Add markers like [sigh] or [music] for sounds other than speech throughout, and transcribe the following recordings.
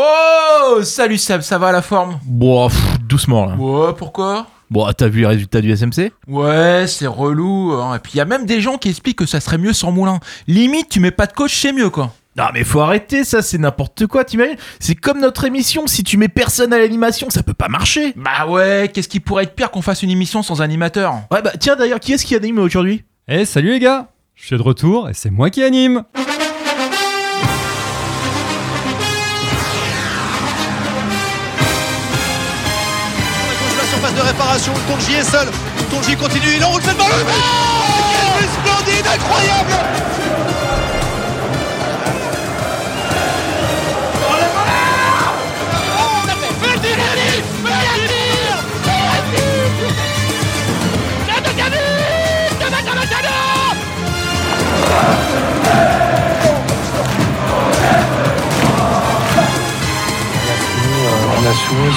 Oh Salut Seb, ça va la forme? Bon, pff, doucement là. Ouais, pourquoi? Bon, t'as vu les résultats du SMC Ouais, c'est relou. hein. Et puis il y a même des gens qui expliquent que ça serait mieux sans Moulin. Limite, tu mets pas de coach, c'est mieux quoi. Non mais faut arrêter ça, c'est n'importe quoi, t'imagines? C'est comme notre émission, si tu mets personne à l'animation, ça peut pas marcher. Bah ouais, qu'est-ce qui pourrait être pire qu'on fasse une émission sans animateur? Ouais bah tiens d'ailleurs, qui est-ce qui anime aujourd'hui? Eh salut les gars Je suis de retour et c'est moi qui anime surface de réparation, Tonji est seul. Tonji continue, il enroule cette balle. Oh Quel but splendide, incroyable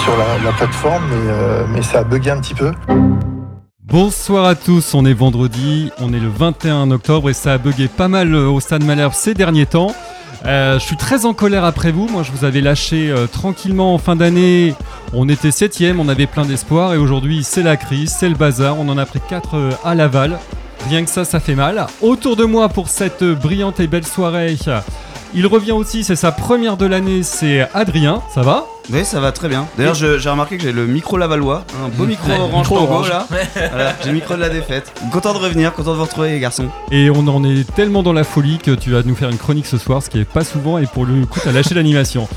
sur la, la plateforme, mais, euh, mais ça a bugué un petit peu. Bonsoir à tous, on est vendredi, on est le 21 octobre et ça a bugué pas mal euh, au Stade Malherbe ces derniers temps. Euh, je suis très en colère après vous, moi je vous avais lâché tranquillement en fin d'année, on était septième, on avait plein d'espoir et aujourd'hui c'est la crise, c'est le bazar, on en a pris 4 à Laval. Rien que ça, ça fait mal. Autour de moi pour cette brillante et belle soirée, il revient aussi, c'est sa première de l'année, c'est Adrien, ça va? Oui, ça va très bien. D'ailleurs, j'ai remarqué que j'ai le micro Lavallois, un beau micro orange micro Tango, orange. là. Voilà, j'ai le micro de la défaite. Content de revenir, content de vous retrouver les garçons. Et on en est tellement dans la folie que tu vas nous faire une chronique ce soir, ce qui est pas souvent, et pour le coup, t'as lâché l'animation.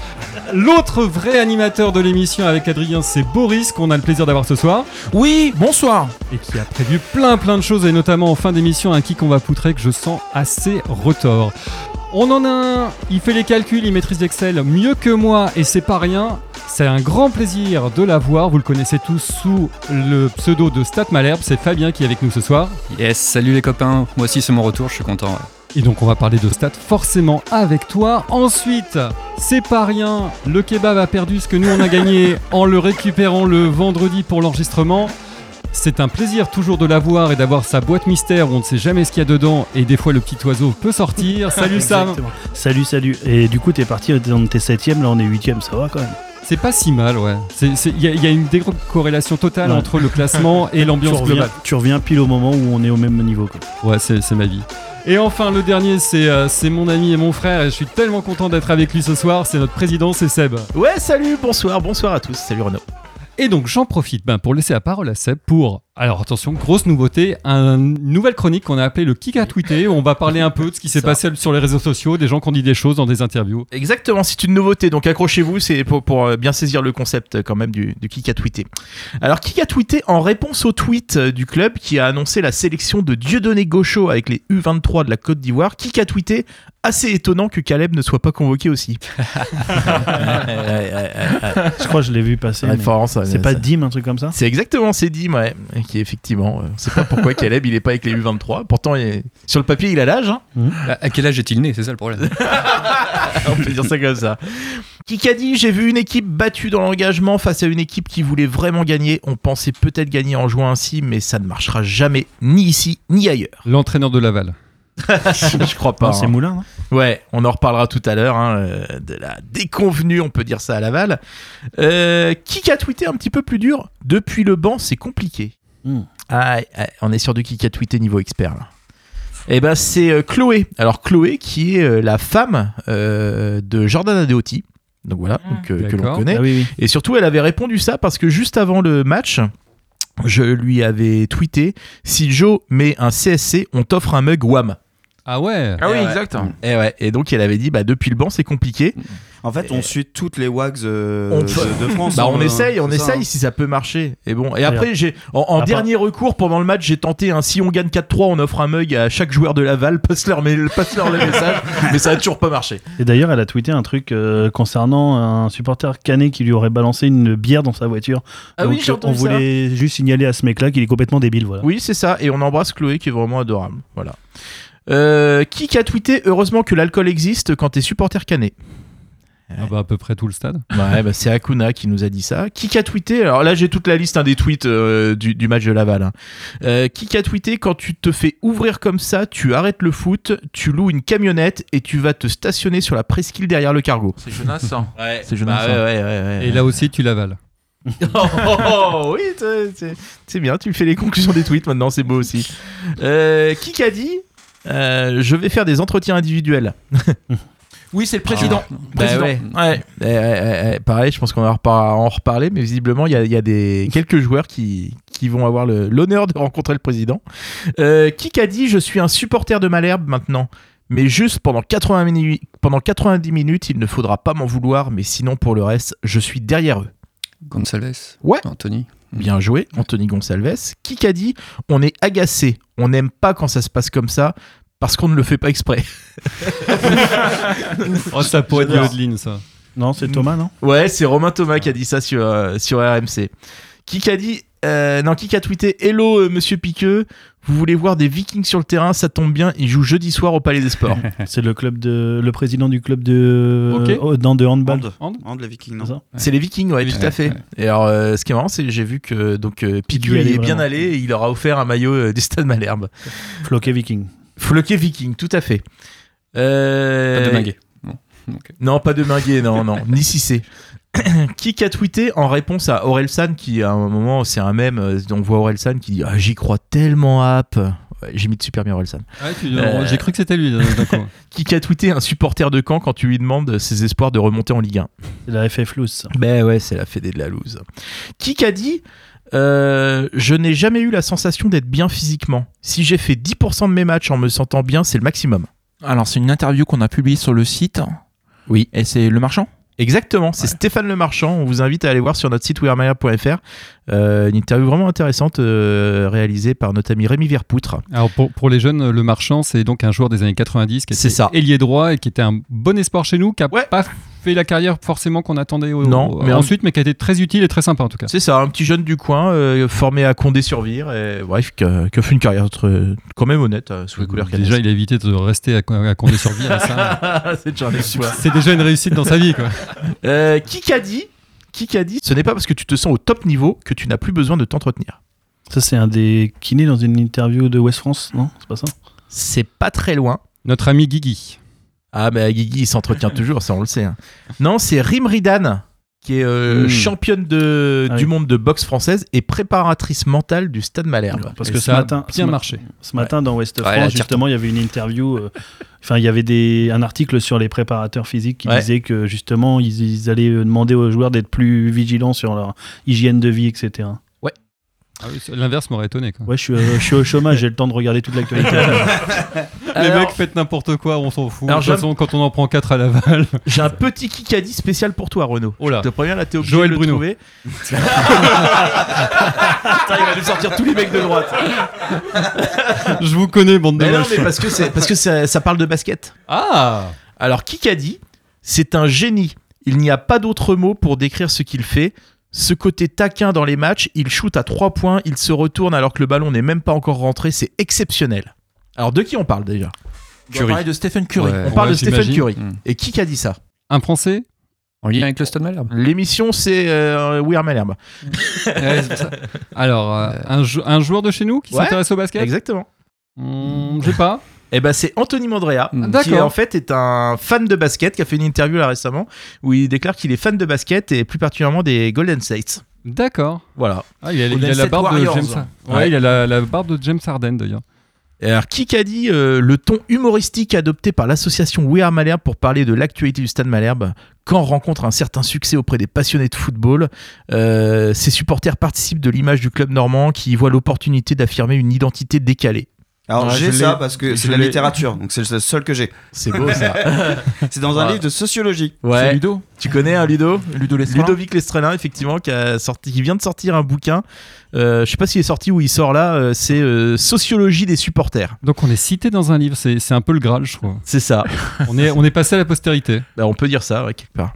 L'autre vrai animateur de l'émission avec Adrien, c'est Boris, qu'on a le plaisir d'avoir ce soir, Oui, bonsoir. et qui a prévu plein plein de choses, et notamment en fin d'émission, un kick qu'on va poutrer que je sens assez retors. On en a un, il fait les calculs, il maîtrise Excel mieux que moi, et c'est pas rien. C'est un grand plaisir de l'avoir, vous le connaissez tous sous le pseudo de Stat Malherbe, c'est Fabien qui est avec nous ce soir. Yes, salut les copains. Moi aussi c'est mon retour, je suis content. ouais. Et donc on va parler de stats forcément avec toi. Ensuite, c'est pas rien, le kebab a perdu ce que nous on a gagné en le récupérant le vendredi pour l'enregistrement. C'est un plaisir toujours de l'avoir et d'avoir sa boîte mystère où on ne sait jamais ce qu'il y a dedans et des fois le petit oiseau peut sortir. [laughs] Salut Sam. Salut, salut. Et du coup, t'es parti, on était 7ème, là on est 8ème, ça va quand même. C'est pas si mal, ouais. Il y, a- il y a une décorrélation totale Ouais. entre le classement [laughs] et l'ambiance globale. tu reviens pile au moment où on est au même niveau. Quoi. Ouais, c'est ma vie. Et enfin, le dernier, c'est euh, c'est mon ami et mon frère, et je suis tellement content d'être avec lui ce soir. C'est notre président, c'est Seb. Ouais, salut, bonsoir, bonsoir à tous, salut Renaud. Et donc j'en profite ben, pour laisser la parole à Seb pour, alors attention, grosse nouveauté, une nouvelle chronique qu'on a appelée le Kick à tweeter, où on va parler un peu de ce qui [laughs] s'est passé sur les réseaux sociaux, des gens qui ont dit des choses dans des interviews. Exactement, c'est une nouveauté, donc accrochez-vous, c'est pour, pour, euh, bien saisir le concept euh, quand même du, du Kik a tweeté. Alors Kik a tweeté en réponse au tweet euh, du club qui a annoncé la sélection de Dieudonné Gaucho avec les U23 de la Côte d'Ivoire. Kik a tweeté assez étonnant que Caleb ne soit pas convoqué aussi. [laughs] Je crois que je l'ai vu passer. C'est pas ça- Dim, un truc comme ça? C'est exactement, c'est Dim, ouais. Qui effectivement, euh, on sait pas pourquoi Caleb il est pas avec les U23. Pourtant, il est- sur le papier, il a l'âge. hein. À, à quel âge est-il né C'est ça le problème. [laughs] on peut dire ça comme ça. Qui a dit J'ai vu une équipe battue dans l'engagement face à une équipe qui voulait vraiment gagner. On pensait peut-être gagner en jouant ainsi, mais ça ne marchera jamais, ni ici, ni ailleurs. L'entraîneur de Laval. [laughs] Je crois pas. C'est hein. Moulin, non Ouais, on en reparlera tout à l'heure, hein, euh, de la déconvenue, on peut dire ça à Laval. Euh, qui a tweeté un petit peu plus dur Depuis le banc, c'est compliqué. Hmm. Ah, ah, on est sur du qui a tweeté niveau expert là. Eh ben c'est euh, Chloé. Alors Chloé qui est euh, la femme euh, de Jordan Adeoti. Donc voilà, donc, euh, que l'on connaît. Ah oui, oui. Et surtout, elle avait répondu ça parce que juste avant le match, je lui avais tweeté si Joe met un CSC, on t'offre un mug WAM. Ah ouais Ah oui, Eh ouais. exact. Et ouais. Et donc elle avait dit bah depuis le banc c'est compliqué. En fait, on suit toutes les wags euh, On de, peut- de France. Bah on hein, essaye, on ça, essaye si ça peut marcher. Et bon. Et après j'ai en, en À part- dernier recours pendant le match j'ai tenté un si on gagne 4-3 on offre un mug à chaque joueur de Laval [laughs] passe leur passe leur le message mais ça a toujours pas marché. Et d'ailleurs, elle a tweeté un truc euh, concernant un supporter canet qui lui aurait balancé une bière dans sa voiture. Ah oui Donc, On entendu ça. voulait juste signaler à ce mec-là qu'il est complètement débile. Voilà. Oui, c'est ça. Et on embrasse Chloé qui est vraiment adorable. Voilà. Euh, qui a tweeté Heureusement que l'alcool existe quand t'es supporter canet? Ah bah, à peu près tout le stade. Ouais, bah, c'est Akuna qui nous a dit ça. Qui a tweeté? Alors là, j'ai toute la liste hein, des tweets euh, du, du match de Laval. hein. Euh, qui a tweeté Quand tu te fais ouvrir comme ça, tu arrêtes le foot, tu loues une camionnette et tu vas te stationner sur la presqu'île derrière le cargo. C'est Jonas, ça. [laughs] Ouais, C'est Jonas, Bah, ouais, ouais, ouais, ouais. Et là aussi, tu l'avales. oh, [laughs] oh, oh, oui, c'est bien. Tu fais les conclusions des tweets maintenant, c'est beau aussi. Euh, qui a dit? Euh, Je vais faire des entretiens individuels. [laughs] Oui, c'est le président. Bah Président. ouais. Ouais. Eh, eh, eh, pareil, je pense qu'on va en repar- en reparler, mais visiblement, il y a, il y a des, quelques joueurs qui, qui vont avoir l'honneur de rencontrer le président. Euh, qui a dit Je suis un supporter de Malherbe maintenant mais juste pendant, 80 minutes, pendant 90 minutes, il ne faudra pas m'en vouloir, mais sinon pour le reste, je suis derrière eux. Gonzalez. Ouais. Anthony. Bien joué, Anthony Gonsalves. Qui a dit On est agacé, on n'aime pas quand ça se passe comme ça, parce qu'on ne le fait pas exprès. [laughs] Oh, ça pourrait être. Yodeline, ça. Non, c'est Thomas, non? Ouais, c'est Romain Thomas qui a dit ça sur, euh, sur RMC. Qui a dit euh, Non, qui a tweeté Hello, euh, monsieur Piqueux, vous voulez voir des Vikings sur le terrain Ça tombe bien, ils jouent jeudi soir au Palais des Sports. [laughs] C'est le club de le président du club de Ok. oh, dans de handball. Hand. Hand Hand, les Vikings, non c'est les Vikings, ouais, Les tout à fait. Et alors, euh, ce qui est marrant, c'est que j'ai vu que donc euh, Piqueux y allait il est bien allé et il leur a offert un maillot euh, du Stade Malherbe. Floqué Viking. Floqué Viking, tout à fait. Euh, Pas de Minguet. Ok. Non, pas de Minguet, non, non, [laughs] ni Cissé. [clears throat] qui a tweeté en réponse à Orelsan, qui à un moment, c'est un mème, euh, on voit Orelsan qui dit ah, J'y crois tellement à App. Ouais, J'imite super bien Orelsan. Ah, tu- Euh, J'ai cru que c'était lui, d'accord. [laughs] Qui a tweeté un supporter de Caen quand tu lui demandes ses espoirs de remonter en Ligue 1 C'est la FF Loose. Ben ouais, c'est la fédé de la loose. Qui a dit euh, Je n'ai jamais eu la sensation d'être bien physiquement. Si j'ai fait 10% de mes matchs en me sentant bien, c'est le maximum. Alors, c'est une interview qu'on a publiée sur le site. Oui. Et c'est Le Marchand Exactement, c'est Stéphane Lemarchand. On vous invite à aller voir sur notre site wearmania.fr. Euh, une interview vraiment intéressante euh, réalisée par notre ami Rémi Verpoutre. Alors pour, pour les jeunes, le marchand, c'est donc un joueur des années 90 qui C'est était ça. ailier droit et qui était un bon espoir chez nous, qui a Ouais. pas fait la carrière forcément qu'on attendait au- Non, au- mais en- ensuite, mais qui a été très utile et très sympa en tout cas. C'est ça, un petit jeune du coin, euh, formé à Condé-sur-Vire, et bref, qui a, fait une carrière très- quand même honnête euh, sous les couleurs Déjà, il a évité de rester à, à Condé-sur-Vire. [laughs] déjà c'est déjà une réussite dans sa vie. Quoi. Euh, qui a dit qui a dit Ce n'est pas parce que tu te sens au top niveau que tu n'as plus besoin de t'entretenir. Ça, c'est un des kinés dans une interview de West France, non? C'est pas ça? C'est pas très loin. Notre ami Guigui. Ah, mais Guigui, il s'entretient [laughs] toujours, ça on le sait. hein. Non, c'est Rim Ridan, qui est euh, Mm. championne de, Ah du oui. monde de boxe française et préparatrice mentale du Stade Malherbe. Parce Et que ce ça a matin, bien ce ma- marché. Ce matin, dans West Ouais, France, justement, il y avait une interview. euh, Enfin, il y avait des, un article sur les préparateurs physiques qui Ouais. disait que justement, ils, ils allaient demander aux joueurs d'être plus vigilants sur leur hygiène de vie, etc. Ah oui, L'inverse m'aurait étonné. Quoi. Ouais, je suis, euh, je suis au chômage, j'ai le temps de regarder toute l'actualité. [laughs] Les Alors- mecs, faites n'importe quoi, on s'en fout. Alors, de toute façon, quand on en prend 4 à Laval. [laughs] J'ai un petit kikadi spécial pour toi, Renaud. Oh là. Je te préviens, là, t'es obligé Joël de le Bruno. trouver. [laughs] Putain, il va nous sortir tous les mecs de droite. Je vous connais, bande de Mais non, mais parce que, c'est, parce que ça, ça parle de basket. Ah Alors, Kikadi, c'est un génie. Il n'y a pas d'autre mot pour décrire ce qu'il fait. Ce côté taquin dans les matchs, il shoot à 3 points, il se retourne alors que le ballon n'est même pas encore rentré, c'est exceptionnel. Alors, de qui on parle déjà On va parler de Stephen Curry. Ouais. On parle Ouais, de Stephen. Curry. Hmm. Et qui a dit ça Un Français En lien avec le Stade Malherbe. L'émission, c'est euh, We Are Malherbe. Ouais. Alors, euh, un, jou- un joueur de chez nous qui Ouais, s'intéresse au basket Exactement. Hmm, Je sais pas. Eh ben, c'est Anthony Mandrea, Mm. qui en fait est un fan de basket, qui a fait une interview là récemment, où il déclare qu'il est fan de basket et plus particulièrement des Golden State. D'accord. Voilà. Ah, il a, il a Golden la State barbe de Warriors. James. Ouais, Ouais. il a la, la barbe de James Harden d'ailleurs. Et Alors, qui a dit euh, le ton humoristique adopté par l'association We Are Malherbe pour parler de l'actualité du Stade Malherbe quand on rencontre un certain succès auprès des passionnés de football euh, Ses supporters participent de l'image du club normand qui y voit l'opportunité d'affirmer une identité décalée. Alors Ouais, j'ai je ça parce que c'est de la littérature, donc c'est le seul que j'ai. C'est beau ça. [laughs] C'est dans un Ouais. livre de sociologie. C'est ouais. Ludo. Tu connais un Ludo? Ludo Lestrelin. Ludovic Lestrelin, effectivement, qui, a sorti, qui vient de sortir un bouquin. Euh, je sais pas s'il est sorti ou il sort là. euh, c'est euh, Sociologie des supporters. Donc on est cité dans un livre, c'est c'est un peu le Graal, je trouve. C'est ça. [laughs] On est, on est passé à la postérité. Bah, on peut dire ça, ouais, quelque part.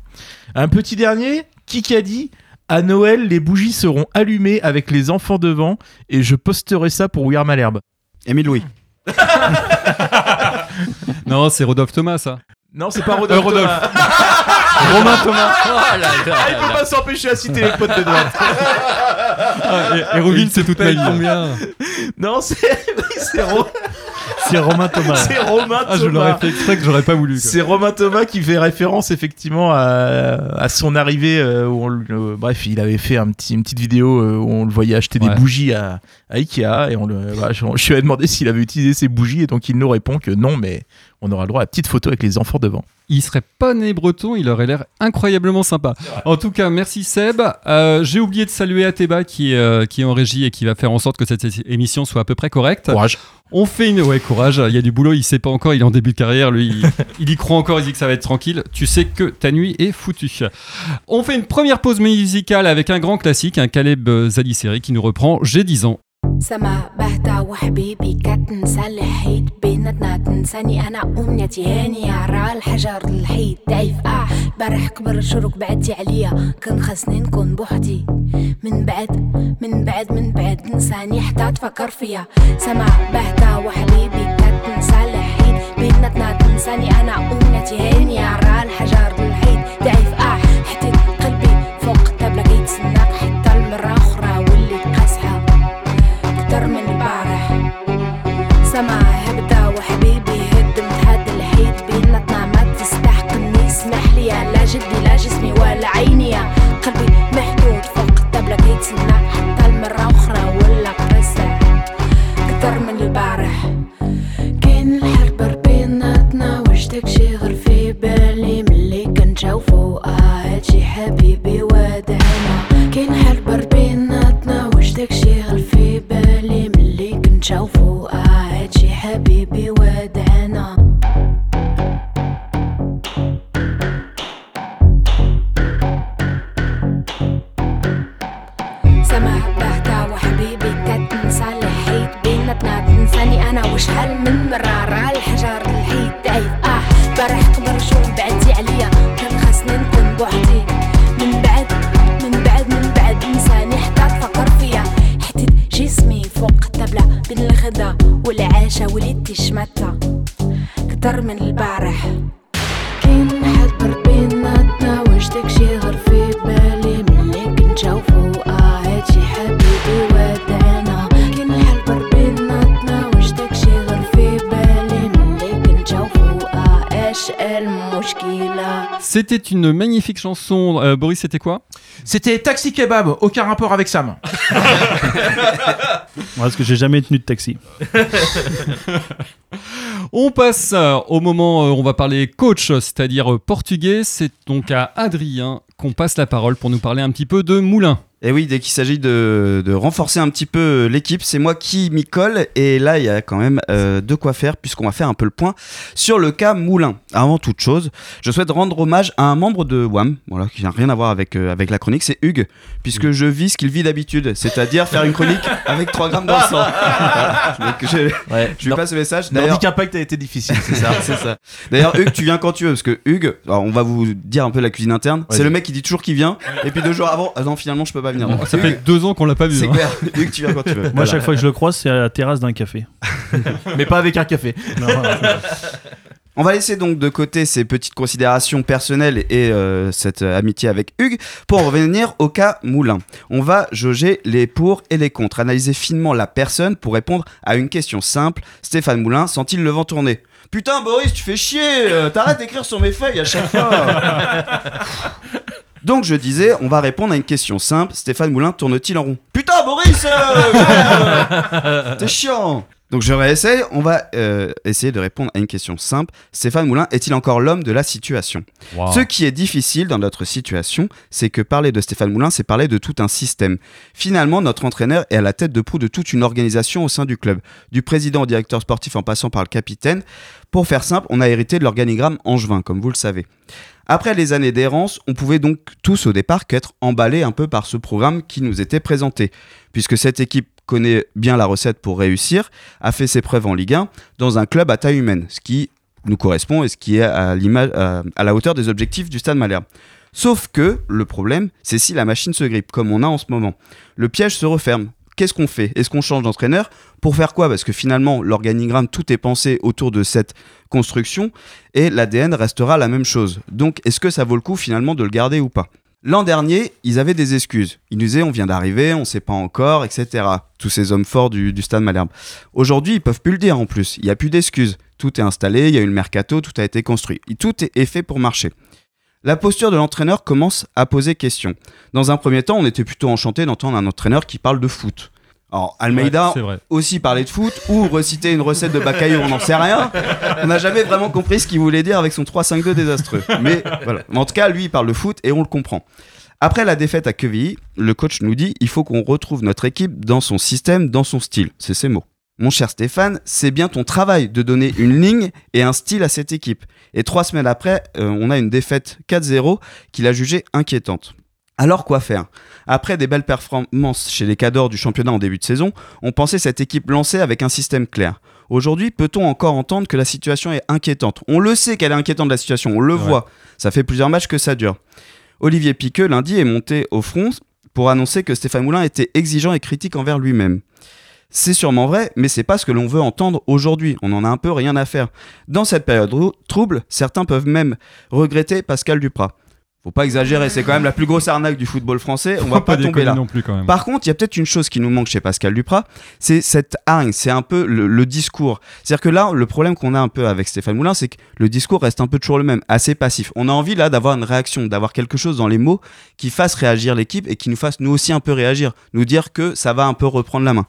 Un petit dernier, qui a dit? À Noël, les bougies seront allumées avec les enfants devant et je posterai ça pour We Are Malherbe. Émile Louis. [laughs] Non, c'est Rodolphe Thomas, ça. Non, c'est pas Rodolphe. Euh, Rodolphe. Thomas. [laughs] Romain Thomas. [laughs] Oh là là Ah, il peut là. pas s'empêcher à citer les potes de droite. Ah, et, c'est toute ma vie. combien? Non, c'est c'est Ro- C'est Romain Thomas. [laughs] c'est Romain Ah, je l'aurais fait exprès que j'aurais pas voulu. C'est Romain Thomas qui fait référence effectivement à, à son arrivée. euh, où on euh, bref, il avait fait un petit, une petite vidéo euh, où on le voyait acheter des bougies à, à Ikea et on le, voilà, je, je lui ai demandé s'il avait utilisé ces bougies et donc il nous répond que non, mais on aura le droit à la petite photo avec les enfants devant. Il serait pas né breton, il aurait l'air incroyablement sympa. En tout cas, merci Seb. Euh, J'ai oublié de saluer Ateba qui, est, euh, qui est en régie et qui va faire en sorte que cette émission soit à peu près correcte. Courage. On fait une. Ouais, courage, il y a du boulot, il sait pas encore, il est en début de carrière, lui, il, [laughs] il y croit encore, il dit que ça va être tranquille. Tu sais que ta nuit est foutue. On fait une première pause musicale avec un grand classique, un Caleb Zadisseri qui nous reprend J'ai 10 ans. سما بهتا وحبيبي كتنسى الحيط بيناتنا تنساني أنا امنيتي هاني على الحجر الحيط دايف آه برح كبر شروق بعدتي عليا. كان خاصني نكون بوحدي. من بعد من بعد من بعد نساني حتى تفكر فيا. سما بهتا وحبيبي كتنسى الحيط بيناتنا تنساني أنا امنيتي هاني على الحجر جدي لا جسمي ولا عيني. قلبي محدود فوق الطابلة كيتسنى حتى المرة أخرى ولا قاسح أكتر من البارح كاين الحرب بيناتنا واش داكشي غير في بالي ملي كنشوفو آه هادشي حبيبي. C'était une magnifique chanson. Euh, Boris, c'était quoi? C'était Taxi Kebab, aucun rapport avec Sam. [laughs] Parce que j'ai jamais tenu de taxi. [laughs] On passe euh, au moment où on va parler coach, c'est-à-dire euh, portugais. C'est donc à Adrien qu'on passe la parole pour nous parler un petit peu de Moulin. Et oui, dès qu'il s'agit de, de renforcer un petit peu l'équipe, c'est moi qui m'y colle. Et là, il y a quand même euh, de quoi faire, puisqu'on va faire un peu le point sur le cas Moulin. Avant toute chose, je souhaite rendre hommage à un membre de WAM, voilà, qui n'a rien à voir avec, euh, avec la chronique, c'est Hugues, puisque je vis ce qu'il vit d'habitude, c'est-à-dire faire une chronique [laughs] avec 3 grammes dans le sang. Voilà. Donc, je, Ouais. je lui passe le message. Nordic Impact a été difficile, c'est ça. [laughs] c'est ça. D'ailleurs, Hugues, tu viens quand tu veux, parce que Hugues, alors, on va vous dire un peu la cuisine interne. C'est le mec qui dit toujours qu'il vient, et puis deux jours avant, ah non, finalement, je peux pas venir. Donc, Ça fait deux ans qu'on l'a pas vu. c'est hein. clair. Hugues, tu viens quand tu veux. Moi, Voilà. chaque fois que je le croise, c'est à la terrasse d'un café. [laughs] Mais pas avec un café. Non. On va laisser donc de côté ces petites considérations personnelles et euh, cette euh, amitié avec Hugues pour en revenir au cas Moulin. On va jauger les pour et les contre, analyser finement la personne pour répondre à une question simple. Stéphane Moulin sent-il le vent tourner? Putain Boris, tu fais chier euh, T'arrêtes d'écrire sur mes feuilles à chaque fois [laughs] Donc je disais, on va répondre à une question simple. Stéphane Moulin tourne-t-il en rond? Putain Boris euh, T'es [laughs] chiant donc je réessaye, on va euh, essayer de répondre à une question simple. Stéphane Moulin est-il encore l'homme de la situation? Wow. Ce qui est difficile dans notre situation, c'est que parler de Stéphane Moulin, c'est parler de tout un système. Finalement, notre entraîneur est à la tête de proue de toute une organisation au sein du club, du président au directeur sportif en passant par le capitaine. Pour faire simple, on a hérité de l'organigramme angevin, comme vous le savez. Après les années d'errance, on pouvait donc tous au départ qu'être emballés un peu par ce programme qui nous était présenté, puisque cette équipe connaît bien la recette pour réussir, a fait ses preuves en Ligue 1 dans un club à taille humaine, ce qui nous correspond et ce qui est à- à la hauteur des objectifs du Stade Malherbe. Sauf que le problème, c'est si la machine se grippe, comme on a en ce moment. Le piège se referme, qu'est-ce qu'on fait? Est-ce qu'on change d'entraîneur? Pour faire quoi? Parce que finalement, l'organigramme, tout est pensé autour de cette construction et l'ADN restera la même chose. Donc, est-ce que ça vaut le coup finalement de le garder ou pas? L'an dernier, ils avaient des excuses. Ils nous disaient on vient d'arriver, on sait pas encore, etc. Tous ces hommes forts du, stade Malherbe. Aujourd'hui, ils peuvent plus le dire en plus. Il n'y a plus d'excuses. Tout est installé, il y a eu le mercato, tout a été construit. Tout est fait pour marcher. La posture de l'entraîneur commence à poser question. Dans un premier temps, on était plutôt enchanté d'entendre un entraîneur qui parle de foot. Alors, Almeida Ouais, aussi parlait de foot ou reciter une recette de Bacayou, on n'en sait rien. On n'a jamais vraiment compris ce qu'il voulait dire avec son 3-5-2 désastreux. Mais voilà. En tout cas, lui, il parle de foot et on le comprend. Après la défaite à Quevilly, le coach nous dit il faut qu'on retrouve notre équipe dans son système, dans son style. C'est ses mots. Mon cher Stéphane, c'est bien ton travail de donner une ligne et un style à cette équipe. Et trois semaines après, euh, on a une défaite 4-0 qu'il a jugée inquiétante. Alors quoi faire? Après des belles performances chez les cadors du championnat en début de saison, on pensait cette équipe lancée avec un système clair. Aujourd'hui, peut-on encore entendre que la situation est inquiétante? On le sait qu'elle est inquiétante la situation, on le Ouais. voit. Ça fait plusieurs matchs que ça dure. Olivier Piqueux, lundi, est monté au front pour annoncer que Stéphane Moulin était exigeant et critique envers lui-même. C'est sûrement vrai, mais c'est pas ce que l'on veut entendre aujourd'hui. On en a un peu rien à faire. Dans cette période rou- trouble, certains peuvent même regretter Pascal Duprat. Faut pas exagérer, c'est quand même la plus grosse arnaque du football français. On va Faut pas, tomber là. non plus quand même. Par contre, il y a peut-être une chose qui nous manque chez Pascal Duprat, c'est cette hargne, c'est un peu le, le discours. C'est-à-dire que là, le problème qu'on a un peu avec Stéphane Moulin, c'est que le discours reste un peu toujours le même, assez passif. On a envie là d'avoir une réaction, d'avoir quelque chose dans les mots qui fasse réagir l'équipe et qui nous fasse nous aussi un peu réagir, nous dire que ça va un peu reprendre la main.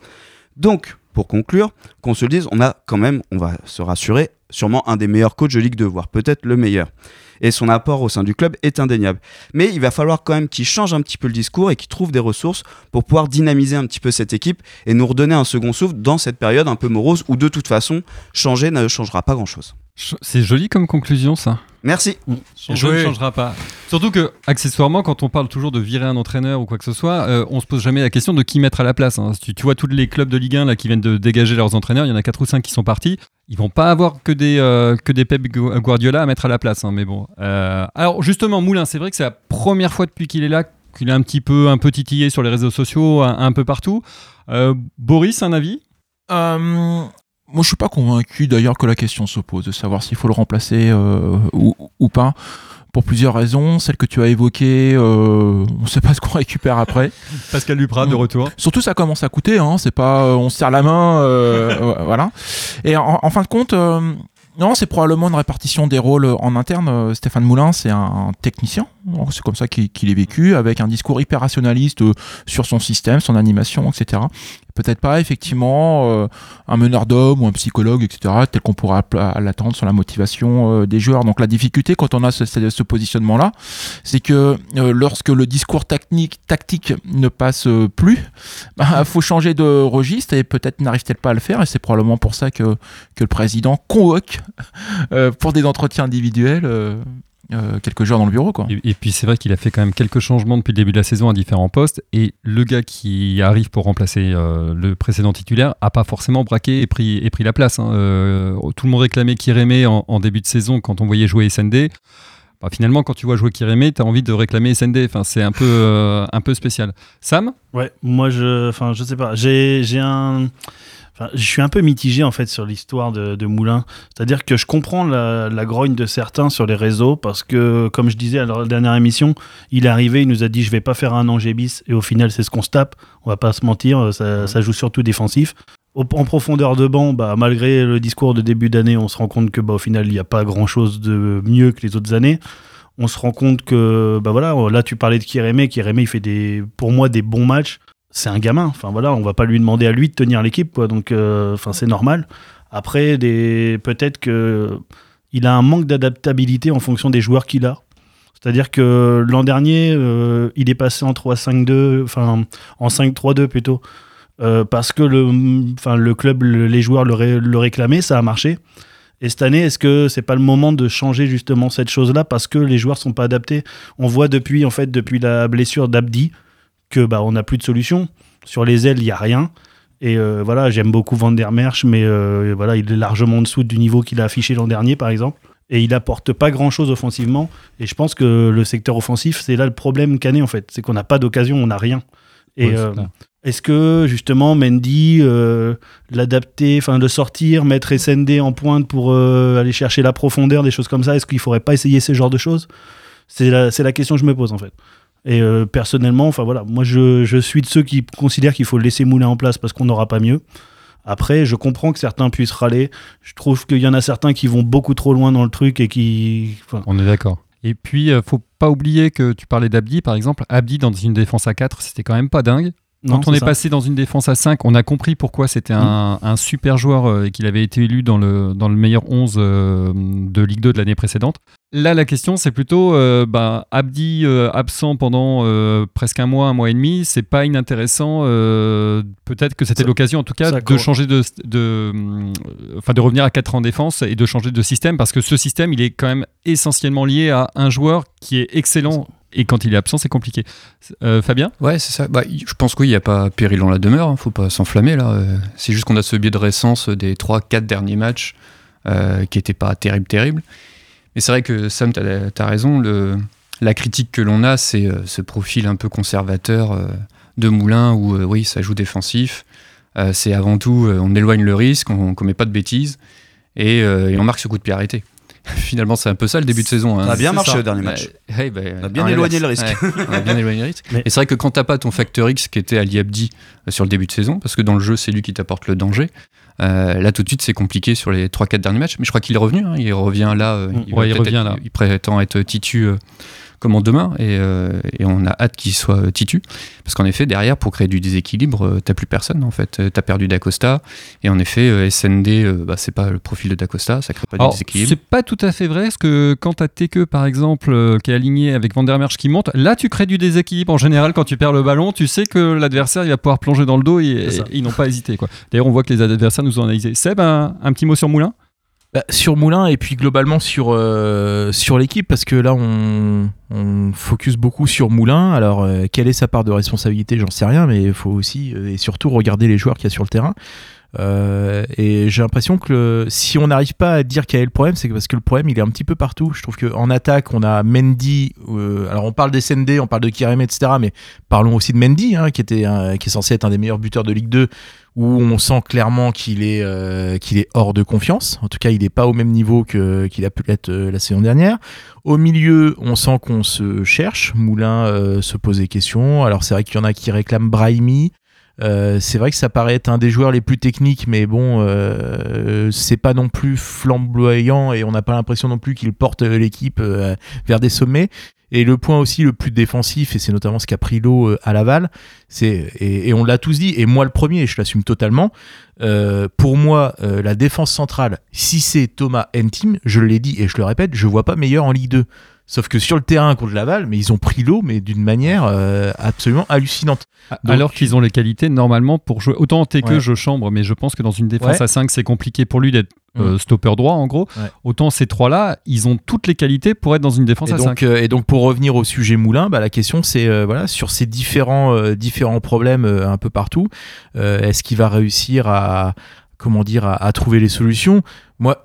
Donc, pour conclure, qu'on se le dise, on a quand même, on va se rassurer, sûrement un des meilleurs coachs de Ligue 2, voire peut-être le meilleur. Et son apport au sein du club est indéniable. Mais il va falloir quand même qu'il change un petit peu le discours et qu'il trouve des ressources pour pouvoir dynamiser un petit peu cette équipe et nous redonner un second souffle dans cette période un peu morose où de toute façon, changer ne changera pas grand-chose. C'est joli comme conclusion ça. Merci. Je ne changera pas. Surtout que, accessoirement, quand on parle toujours de virer un entraîneur ou quoi que ce soit, euh, on se pose jamais la question de qui mettre à la place. hein. Tu, tu vois tous les clubs de Ligue 1 là, qui viennent de dégager leurs entraîneurs, il y en a 4 ou 5 qui sont partis. Ils vont pas avoir que des, euh, que des Pep Gu- Guardiola à mettre à la place. hein, mais bon. Euh, alors, justement, Moulin, c'est vrai que c'est la première fois depuis qu'il est là qu'il est un petit peu un peu titillé sur les réseaux sociaux, un, un peu partout. Euh, Boris, un avis? Euh, moi, je suis pas convaincu d'ailleurs que la question se pose de savoir s'il faut le remplacer euh, ou, ou pas. Pour plusieurs raisons, celle que tu as évoquée, euh, on sait pas ce qu'on récupère après. [laughs] Pascal Duprat de retour. Surtout, ça commence à coûter. Hein, c'est pas, euh, on se serre la main, euh, [laughs] voilà. Et en, en fin de compte, euh, non, c'est probablement une répartition des rôles en interne. Euh, Stéphane Moulin, c'est un technicien. C'est comme ça qu'il est vécu, avec un discours hyper rationaliste sur son système, son animation, etc. Peut-être pas effectivement euh, un meneur d'hommes ou un psychologue, etc. Tel qu'on pourrait app- l'attendre sur la motivation euh, des joueurs. Donc la difficulté quand on a ce, positionnement-là, c'est que euh, lorsque le discours tactique, tactique ne passe plus, il [laughs] faut changer de registre et peut-être n'arrive-t-elle pas à le faire. Et c'est probablement pour ça que, que le président convoque [laughs] euh, pour des entretiens individuels euh, euh, quelques joueurs dans le bureau. Quoi. Et, et puis c'est vrai qu'il a fait quand même quelques changements depuis le début de la saison à différents postes. Et le gars qui arrive pour remplacer euh, le précédent titulaire a pas forcément braqué et pris, et pris la place. hein. Euh, tout le monde réclamait Kirémé en, en début de saison quand on voyait jouer SND. Bah, finalement, quand tu vois jouer Kirémé, tu as envie de réclamer SND. Enfin, c'est un peu, euh, un peu spécial. Sam? Ouais, moi je, enfin je sais pas, j'ai, j'ai un, enfin je suis un peu mitigé en fait sur l'histoire de, de Moulin. C'est-à-dire que je comprends la, la grogne de certains sur les réseaux parce que comme je disais à la dernière émission, il est arrivé, il nous a dit je vais pas faire un Angers bis et au final c'est ce qu'on se tape. On va pas se mentir, ça, ça joue surtout défensif. Au- En profondeur de banc, bah, malgré le discours de début d'année, on se rend compte que bah, au final il n'y a pas grand-chose de mieux que les autres années on se rend compte que bah voilà là tu parlais de Kirémé Kirémé il fait des pour moi des bons matchs c'est un gamin. Enfin voilà on va pas lui demander à lui de tenir l'équipe quoi. Donc euh, enfin c'est normal. Après peut-être que il a un manque d'adaptabilité en fonction des joueurs qu'il a. C'est-à-dire que l'an dernier euh, il est passé en 3-5-2 enfin en 5-3-2 plutôt euh, parce que le enfin le club le- les joueurs le, le réclamaient ça a marché. Et cette année, est-ce que c'est pas le moment de changer justement cette chose-là parce que les joueurs sont pas adaptés? On voit depuis en fait depuis la blessure d'Abdi que bah on n'a plus de solution. Sur les ailes, il y a rien. Et euh, voilà, j'aime beaucoup Van der Merch, mais euh, voilà, il est largement en dessous du niveau qu'il a affiché l'an dernier, par exemple. Et il apporte pas grand-chose offensivement. Et je pense que le secteur offensif, c'est là le problème canet en fait, c'est qu'on n'a pas d'occasion, on n'a rien. Et Ouais, euh, est-ce que justement Mendy l'adapter, enfin le sortir, mettre SND en pointe pour aller chercher la profondeur, des choses comme ça, est-ce qu'il faudrait pas essayer ce genre de choses? C'est la, c'est la question que je me pose en fait. Et euh, personnellement, enfin voilà, moi je, je suis de ceux qui considèrent qu'il faut laisser Moulin en place parce qu'on n'aura pas mieux. Après, je comprends que certains puissent râler. Je trouve qu'il y en a certains qui vont beaucoup trop loin dans le truc et qui. enfin, On est d'accord. Et puis, euh, faut pas oublier que tu parlais d'Abdi, par exemple. Abdi, dans une défense à 4, c'était quand même pas dingue. non, Quand on est passé dans une défense à 5, on a compris pourquoi c'était un, un super joueur euh, et qu'il avait été élu dans le, dans le meilleur 11 euh, de Ligue 2 de l'année précédente. Là, la question, c'est plutôt euh, bah, Abdi euh, absent pendant euh, presque un mois, un mois et demi. C'est pas inintéressant. euh, Peut-être que c'était l'occasion, en tout cas, de changer de, de, enfin, de revenir à 4 en défense et de changer de système parce que ce système, il est quand même essentiellement lié à un joueur qui est excellent. Et quand il est absent, c'est compliqué. Euh, Fabien? Ouais, c'est ça. Bah, je pense qu'il n'y a pas péril en la demeure, hein, faut pas s'enflammer là. C'est juste qu'on a ce biais de récence des 3-4 derniers matchs euh, qui n'étaient pas terribles, terribles. Mais c'est vrai que Sam, tu as, raison, le, la critique que l'on a, c'est euh, ce profil un peu conservateur euh, de Moulin où, euh, oui, ça joue défensif. Euh, c'est avant tout, euh, on éloigne le risque, on ne commet pas de bêtises et, euh, et on marque ce coup de pied arrêté. [laughs] Finalement, c'est un peu ça le début de saison. hein. Ça a bien marché ça. le dernier match. bah, On a bien éloigné le risque. Ouais, on a bien [laughs] éloigné le risque. Mais- Et c'est vrai que quand t'as pas ton facteur X qui était Ali Abdi sur le début de saison, parce que dans le jeu, c'est lui qui t'apporte le danger, euh, là tout de suite, c'est compliqué sur les 3-4 derniers matchs. Mais je crois qu'il est revenu. hein. Il revient là. euh, Mm. Ouais, il peut-être revient là. Il prétend être titu euh, comme demain. Et, euh, et on a hâte qu'il soit euh, titu. Parce qu'en effet, derrière, pour créer du déséquilibre, euh, t'as plus personne en fait. T'as perdu D'Acosta. Et en effet, euh, SND, euh, bah, c'est pas le profil de D'Acosta. Ça crée pas Alors, du déséquilibre. c'est pas tout à fait vrai, parce que quand t'as Teke, par exemple, euh, qui est aligné avec Van der Merch qui monte, là tu crées du déséquilibre. En général, quand tu perds le ballon, tu sais que l'adversaire il va pouvoir plonger dans le dos et, ils n'ont pas hésité. quoi. D'ailleurs, on voit que les adversaires nous ont analysé. Seb, un, un petit mot sur Moulin? Bah, sur Moulin et puis globalement sur, euh, sur l'équipe parce que là on, on focus beaucoup sur Moulin. Alors euh, quelle est sa part de responsabilité J'en sais rien, mais il faut aussi euh, et surtout regarder les joueurs qu'il y a sur le terrain. Et j'ai l'impression que si on n'arrive pas à dire quel est le problème, c'est parce que le problème il est un petit peu partout. Je trouve qu'en attaque on a Mendy. alors on parle des SND, on parle de Kireme, etc. Mais parlons aussi de Mendy, hein, qui était qui est censé être un des meilleurs buteurs de Ligue 2 où on sent clairement qu'il est, euh, qu'il est hors de confiance. En tout cas, il n'est pas au même niveau qu'il a pu l'être euh, la saison dernière. Au milieu, on sent qu'on se cherche. Moulin euh, se pose des questions. Alors, c'est vrai qu'il y en a qui réclament Brahimi. Euh, c'est vrai que ça paraît être un des joueurs les plus techniques, mais bon, euh, c'est pas non plus flamboyant et on n'a pas l'impression non plus qu'il porte euh, l'équipe vers des sommets. Et le point aussi le plus défensif, et c'est notamment ce qu'a pris l'eau à Laval, et, on l'a tous dit, et moi le premier, je l'assume totalement. pour moi, la défense centrale, si c'est Thomas Entim, je l'ai dit et je le répète, je vois pas meilleur en Ligue 2. Sauf que sur le terrain contre Laval, mais ils ont pris l'eau, mais d'une manière euh, absolument hallucinante. Donc- Alors qu'ils ont les qualités normalement pour jouer. Autant Teke, Ouais. je chambre, mais je pense que dans une défense Ouais. à 5, c'est compliqué pour lui d'être euh, stopper droit en gros. Ouais. Autant ces trois-là, ils ont toutes les qualités pour être dans une défense Et à donc, 5. euh, et donc pour revenir au sujet Moulin, bah, la question c'est euh, voilà sur ces différents différents problèmes un peu partout, est-ce qu'il va réussir à comment dire à, trouver les solutions Moi,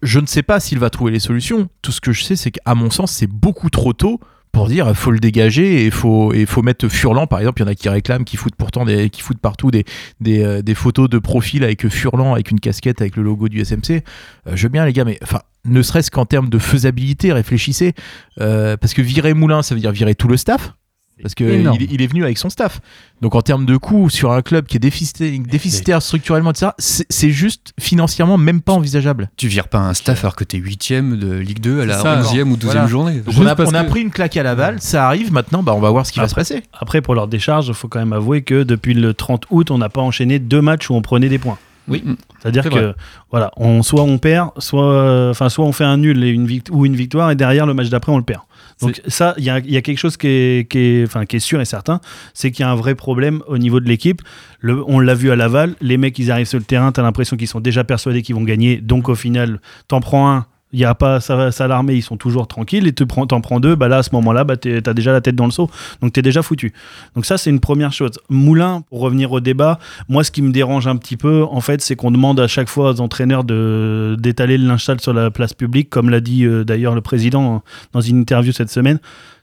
je ne sais pas s'il va trouver les solutions. Tout ce que je sais, c'est qu'à mon sens, c'est beaucoup trop tôt pour dire faut le dégager et faut et faut mettre Furlan par exemple il y en a qui réclament qui foutent pourtant des qui foutent partout des des, euh, photos de profil avec Furlan avec une casquette avec le logo du SMC Euh, je veux bien les gars mais enfin ne serait-ce qu'en termes de faisabilité réfléchissez euh, parce que virer Moulin, ça veut dire virer tout le staff. Parce qu'il énorme. il est venu avec son staff. Donc en termes de coûts sur un club qui est déficitaire, déficitaire structurellement, etc., c'est c'est juste financièrement même pas envisageable. Tu vires pas un staff alors que t'es 8ème de Ligue 2 à la ça. 11e ou 12e Voilà. journée. Donc on a, parce on a que- pris une claque à Laval, ça arrive maintenant, bah on va voir ce qui va se passer. Après, pour leur décharge, il faut quand même avouer que depuis le 30 août, on n'a pas enchaîné deux matchs où on prenait des points. Oui. C'est-à-dire C'est que vrai. voilà, on, soit on perd, soit, euh, enfin, soit on fait un nul et une ou une victoire, et derrière le match d'après, on le perd. Donc ça, il y a, il y a quelque chose qui est, qui, est, enfin, qui est sûr et certain, c'est qu'il y a un vrai problème au niveau de l'équipe. On l'a vu à Laval, les mecs, ils arrivent sur le terrain, tu as l'impression qu'ils sont déjà persuadés qu'ils vont gagner, donc au final, t'en prends un. Il y a pas ça va s'alarmer, ils sont toujours tranquilles et tu prends t'en prends deux, bah là à ce moment-là, bah t'as déjà la tête dans le seau, donc t'es déjà foutu. Donc ça c'est une première chose. Moulin, pour revenir au débat, moi ce qui me dérange un petit peu, en fait, c'est qu'on demande à chaque fois aux entraîneurs de d'étaler le linge sale sur la place publique, comme l'a dit euh, d'ailleurs le président dans une interview cette semaine.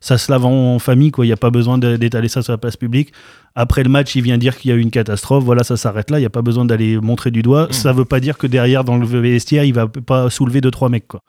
Ça se lave en famille, quoi. Il n'y a pas besoin de- d'étaler ça sur la place publique. Après le match, il vient dire qu'il y a eu une catastrophe. Voilà, ça s'arrête là. Il n'y a pas besoin d'aller montrer du doigt. Mm. Ça veut pas dire que derrière, dans le vestiaire, il va pas soulever deux trois mecs, quoi.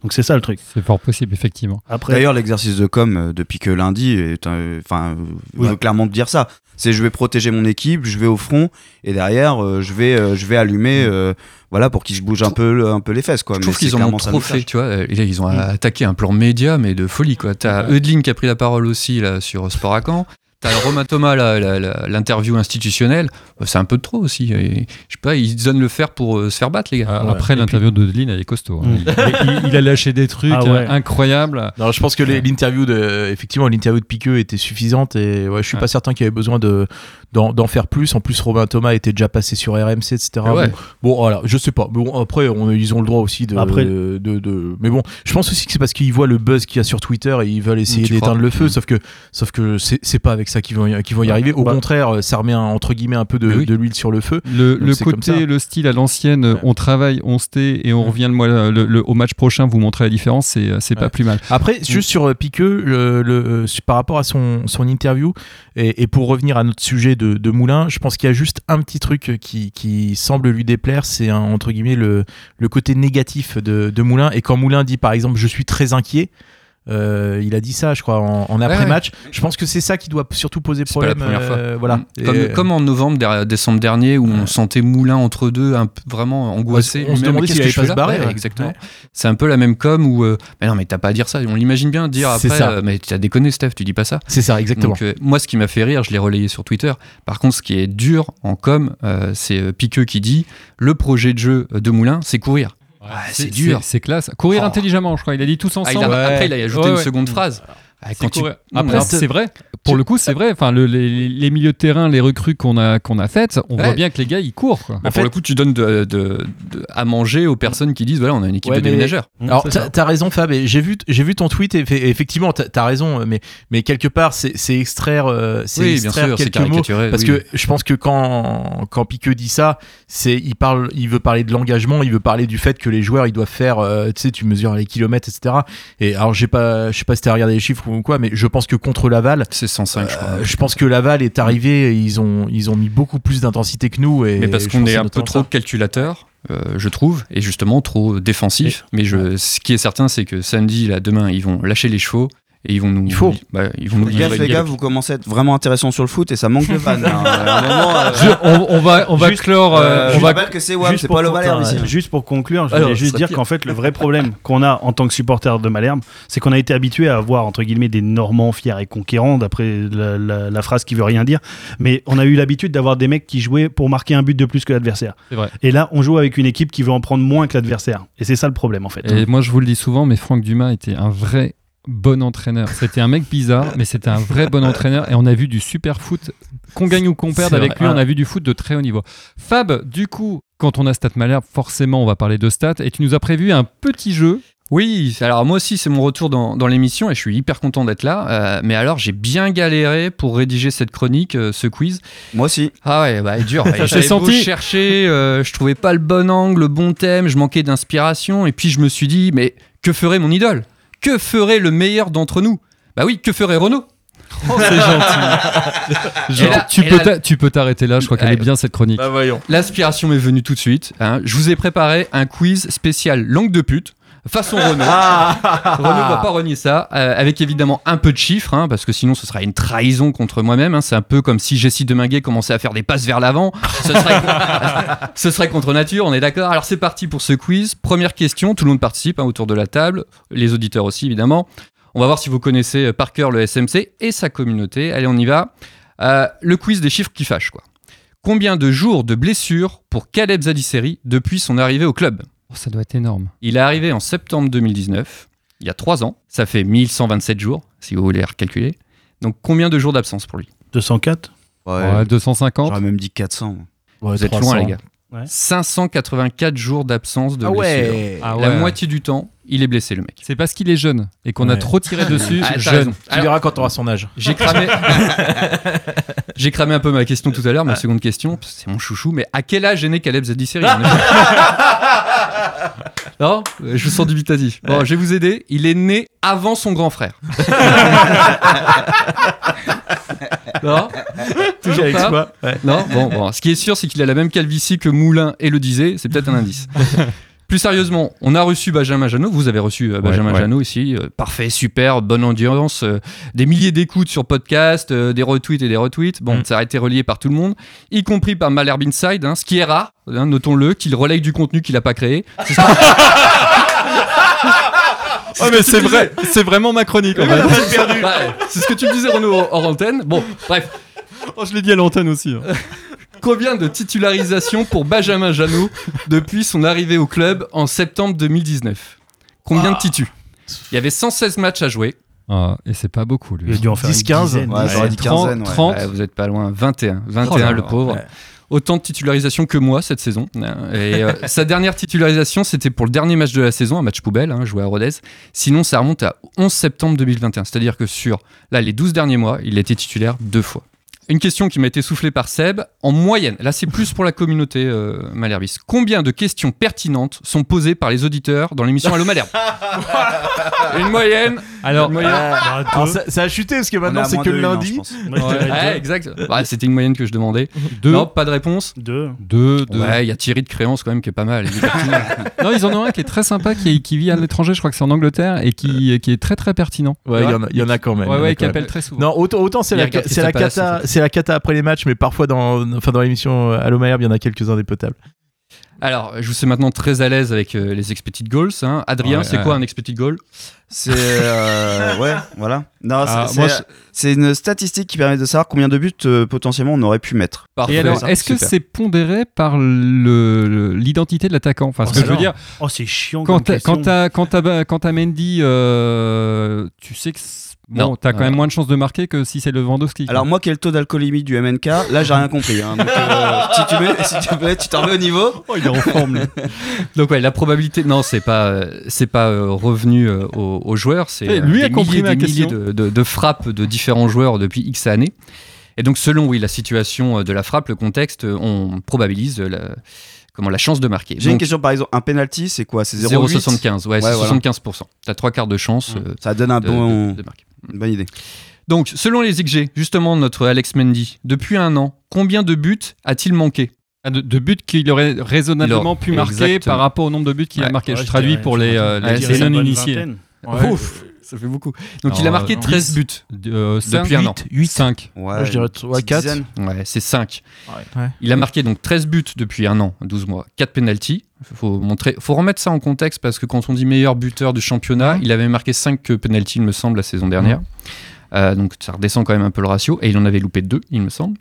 Donc c'est ça le truc. C'est fort possible, effectivement. Après, D'ailleurs, l'exercice de com euh, depuis que lundi, est un- enfin, euh, Oui. veut clairement dire ça. C'est je vais protéger mon équipe, je vais au front et derrière, euh, je vais, euh, je vais allumer, euh, voilà, pour qu'ils se bougent un peu, un peu les fesses, quoi. Je trouve qu'ils en ont trop fait, tu vois. Et là, ils ont attaqué un plan média, mais de folie, quoi. T'as Eudlin qui a pris la parole aussi, là, sur Sport à Caen. T'as Romain Thomas, l'interview institutionnelle. Euh, C'est un peu de trop aussi. Et, je sais pas, ils donnent le fer pour euh, se faire battre, les gars. Ah, Ouais. Après, l'interview de Deline, elle est costaud. hein. Mm. Il, il- il a lâché des trucs Ah ouais. incroyables. Non, je pense que l'interview de, effectivement, l'interview de Piqueux était suffisante et ouais, je suis Ouais. pas certain qu'il y avait besoin de d'en faire plus. En plus, Robin Thomas était déjà passé sur RMC, etc. Ah ouais. Bon, bon, voilà, je sais pas. Mais bon, après, on- ils ont le droit aussi de, Après- de, de- Mais bon, je pense aussi que c'est parce qu'ils voient le buzz qu'il y a sur Twitter et ils veulent essayer d'éteindre le feu. Mm. Sauf que, sauf que c'est pas avec ça qu'ils vont, y- vont y arriver. Au Bah. contraire, ça remet un- entre guillemets un peu de, Mais oui. de l'huile sur le feu. Le, côté, le style à l'ancienne, Ouais. on travaille, on se tait et on revient le, mois- le- le- au match prochain, vous montrer la différence, c'est c'est pas plus mal. Après, juste sur euh, Piqueux, le, euh, par rapport à son, son interview, et, et pour revenir à notre sujet de, de Moulin, je pense qu'il y a juste un petit truc qui, qui semble lui déplaire, c'est entre guillemets le, le côté négatif de, de Moulin. Et quand Moulin dit par exemple je suis très inquiet, euh, il a dit ça, je crois, en, en après-match. Je pense que c'est ça qui doit surtout poser pas la problème. première fois. euh, voilà. Mm. Et, Comme, euh, comme en novembre, décembre dernier, où on sentait Moulin entre deux, un vraiment angoissé. On se lui-même, demandait qu'est-ce s'il allait pas se barrer, Ouais. Exactement. Ouais. C'est un peu la même com où, euh, mais non, mais t'as pas à dire ça. On l'imagine bien dire C'est après, ça. euh, mais t'as déconné, Steph, tu dis pas ça. C'est ça, exactement. Donc, euh, moi, ce qui m'a fait rire, je l'ai relayé sur Twitter. Par contre, ce qui est dur en com, euh, c'est euh, Piqueux qui dit le projet de jeu de Moulin, c'est courir. Ah, c'est dur. C'est classe. Courir Oh. intelligemment, je crois. Il a dit tous Ah, ensemble. il a- Ouais. Après, il a ajouté Ouais, une ouais. seconde phrase. Ah, quand tu- Après, c'est vrai. Pour le coup, c'est vrai. Enfin, le- les, les milieux de terrain, les recrues qu'on a, qu'on a faites, on Ouais. voit bien que les gars, ils courent. Quoi. Bah, pour fait- le coup, tu donnes de, de- de- à manger aux personnes qui disent voilà, on a une équipe Ouais, de mais- déménageurs. Alors, t'as raison, Fab. J'ai vu, j'ai vu ton tweet. Et, effectivement, t'as as raison. Mais, mais quelque part, c'est extraire, euh, c'est Oui, bien extraire sûr, c'est quelques mots. caricaturé. Parce oui. que je pense que quand, quand Piqueux dit ça, il parle, il veut parler de l'engagement, il veut parler du fait que les joueurs ils doivent faire, euh, tu sais, tu mesures les kilomètres, etc. Et alors pas, je sais pas si t'as regardé les chiffres ou quoi, mais je pense que contre Laval, c'est 105, je crois. euh, je pense que Laval est arrivé, et ils ont, ils ont mis beaucoup plus d'intensité que nous. Et mais parce qu'on est un peu trop ça. calculateur, euh, je trouve, et justement trop défensif. Mais je, ce qui est certain, c'est que samedi, là, demain, ils vont lâcher les chevaux et ils vont nous. Il faut. bah, ils vont nous Les gars, livrer les une gars, vous commencez à être vraiment intéressant sur le foot et ça manque de vannes. hein. [laughs] Euh, on, on va, on va Juste- clore. euh, euh, on je va rappelle que c'est WAM, c'est pour pas le enfin, ici. Juste pour conclure, je voulais juste dire qu'en fait, le vrai problème [laughs] qu'on a en tant que supporter de Malherbe, c'est qu'on a été habitué à avoir, entre guillemets, des Normands fiers et conquérants, d'après la, la- la phrase qui veut rien dire. Mais on a eu l'habitude d'avoir des mecs qui jouaient pour marquer un but de plus que l'adversaire. Et là, on joue avec une équipe qui veut en prendre moins que l'adversaire. Et c'est ça le problème, en fait. Et moi, je vous le dis souvent, mais Franck Dumas était un vrai bon entraîneur. C'était un mec bizarre, mais c'était un vrai bon entraîneur. Et on a vu du super foot. Qu'on gagne ou qu'on perde avec vrai. lui, on a vu du foot de très haut niveau. Fab, du coup, quand on a Stat Malherbe, forcément, on va parler de stats. Et tu nous as prévu un petit jeu. Oui, alors moi aussi c'est mon retour dans, dans l'émission et je suis hyper content d'être là. Euh, mais alors j'ai bien galéré pour rédiger cette chronique, euh, ce quiz. Moi aussi. Ah ouais, bah dur. s'est [laughs] J'avais beau senti. chercher, euh, je trouvais pas le bon angle, le bon thème, je manquais d'inspiration et puis je me suis dit mais que ferait mon idole? Que ferait le meilleur d'entre nous? Bah oui, que ferait Renault c'est gentil. [laughs] Genre, Et là- tu, peux là- t'a- tu peux t'arrêter là, je crois qu'elle est bien cette chronique. Bah voyons. L'inspiration m'est venue tout de suite. hein. Je vous ai préparé un quiz spécial langue de pute. Façon Renault. Renault va pas renier ça, euh, avec évidemment un peu de chiffres, hein, parce que sinon ce sera une trahison contre moi-même. hein. C'est un peu comme si Jessie Deminguet commençait à faire des passes vers l'avant. Ce serait, [laughs] ce serait contre nature, on est d'accord Alors c'est parti pour ce quiz. Première question, tout le monde participe hein, autour de la table, les auditeurs aussi évidemment. On va voir si vous connaissez euh, par cœur le SMC et sa communauté. Allez, on y va. Euh, le quiz des chiffres qui fâchent, quoi. Combien de jours de blessure pour Caleb Zadisseri depuis son arrivée au club? Oh, ça doit être énorme. Il est arrivé en septembre 2019, il y a 3 ans. Ça fait 1127 jours, si vous voulez recalculer. Donc combien de jours d'absence pour lui? 204 Ouais, Ouais, 250. J'aurais même dit 400. Vous êtes loin, les gars. Ouais. 584 jours d'absence de Ah blessure. ouais. Ah La ouais. moitié du temps, il est blessé, le mec. C'est parce qu'il est jeune et qu'on a Ouais. trop tiré dessus. Ah, jeune. Tu verras quand tu auras son âge. J'ai cramé. [laughs] J'ai cramé un peu ma question tout à l'heure, ma seconde question, c'est mon chouchou, mais à quel âge est né Caleb Zadisseri [laughs] Non, euh, je vous sens dubitatif. Bon, je vais vous aider. Il est né avant son grand frère. [laughs] non Toujours Avec pas toi, ouais. Non bon, bon, ce qui est sûr, c'est qu'il a la même calvitie que Moulin et le disait. C'est peut-être un indice. Plus sérieusement, on a reçu Benjamin Janot. Vous avez reçu euh, Benjamin ouais. Janot ici. Euh, parfait, super, bonne audience. euh, des milliers d'écoutes sur podcast, des retweets et des retweets. Bon, Mm. ça a été relié par tout le monde, y compris par Malherbe Inside, hein, ce qui est rare, hein, notons-le, qu'il relaye du contenu qu'il n'a pas créé. [laughs] [laughs] Oh, mais c'est vrai, c'est vraiment ma chronique en [laughs] fait. C'est ce que tu me disais, Renaud, hors antenne. Bon, bref. Oh, je l'ai dit à l'antenne aussi. hein. Combien de titularisations pour Benjamin Janot depuis son arrivée au club en septembre 2019 Combien de titus? Il y avait 116 matchs à jouer. Ah, et c'est pas beaucoup lui. Il a dû en faire 10, une 15. dizaine. Ouais, j'aurais dit 30, quinzaine. ouais. 30. Ouais, vous êtes pas loin, 21. 21 Oh là le pauvre. ouais. Autant de titularisations que moi cette saison. Et euh, [laughs] sa dernière titularisation, c'était pour le dernier match de la saison, un match poubelle, hein, joué à Rodez. Sinon, ça remonte à 11 septembre 2021. C'est-à-dire que sur là, les 12 derniers mois, il a été titulaire deux fois. Une question qui m'a été soufflée par Seb. En moyenne, là c'est plus pour la communauté euh, Malherbis. Combien de questions pertinentes sont posées par les auditeurs dans l'émission Allo Malherbe? [laughs] Une moyenne. Alors, Une moyenne. Alors, deux. ça, ça a chuté parce que maintenant c'est que le une, hein, lundi. Ouais, exact. Bah, C'était une moyenne que je demandais. deux, Non, pas de réponse? Deux. deux, deux. Ouais, il y a Thierry de Créance quand même qui est pas mal. [laughs] Non, ils en ont un qui est très sympa, qui, est- qui vit à l'étranger, je crois que c'est en Angleterre, et qui, qui est très très pertinent. Ouais, il y, en a- il y en a quand même. Ouais, il y en a ouais, qui appelle très souvent. Non, autant, autant c'est la, la cata. C'est la cata après les matchs, mais parfois dans, enfin dans l'émission euh, Allo Malherbe, il y en a quelques-uns des potables. Alors, je vous sais maintenant très à l'aise avec euh, les expected goals. hein. Adrien, Ouais, c'est ouais. quoi un expected goal? C'est euh, ouais, [laughs] voilà. Non, c'est- Ah, c'est moi, je- c'est une statistique qui permet de savoir combien de buts euh, potentiellement on aurait pu mettre. Parfait. Et alors, est-ce que super. c'est pondéré par le- le- l'identité de l'attaquant? Enfin, ce Oh, que je veux dire, Oh, c'est chiant. quand comme t'as- quand t'as quand t'as- quand t'as Mendy, euh, tu sais que c'est- bon, Non. t'as quand même moins de chances de marquer que si c'est Lewandowski. quoi. Alors moi, quel taux d'alcoolémie du MNK Là, j'ai rien compris. hein. Donc, euh, si tu mets, si tu mets, tu t'en remets au niveau. [laughs] Oh, il est en forme. [laughs] Donc ouais, la probabilité, non, c'est pas, euh, c'est pas euh, revenu euh, aux, aux joueurs. C'est Eh, euh, lui des a compris milliers, ma des milliers de, de- de frappes de différents joueurs depuis X années. Et donc selon oui la situation de la frappe, le contexte, on probabilise la, comment la chance de marquer. J'ai une question par exemple. Un penalty, c'est quoi? C'est 0,8 0,75, ouais, Ouais, c'est voilà. 75%. T'as trois quarts de chance euh, Ça donne un de, bon, de- de marquer. Une bonne idée. Donc, selon les XG, justement, notre Alex Mendy, depuis un an, combien de buts a-t-il manqué? Ah, de, de buts qu'il aurait raisonnablement Il pu marquer exactement. par rapport au nombre de buts qu'il a marqué. Ouais, je je traduis dirais- pour je les, pense- euh, Ouais, les- non-initiés. Ouf, ça fait beaucoup. Donc, il a Alors, marqué euh, 13 buts Euh, cinq, depuis un an. 8, 5. Ouais, Moi, je dirais une ouais, petite 4. dizaine. Ouais, c'est 5. Ouais. Il a marqué donc 13 buts depuis un an, 12 mois, 4 penalties. Faut montrer, faut remettre ça en contexte parce que quand on dit meilleur buteur du championnat, il avait marqué 5 penalties, il me semble, la saison dernière. Euh, donc ça redescend quand même un peu le ratio et il en avait loupé 2, il me semble.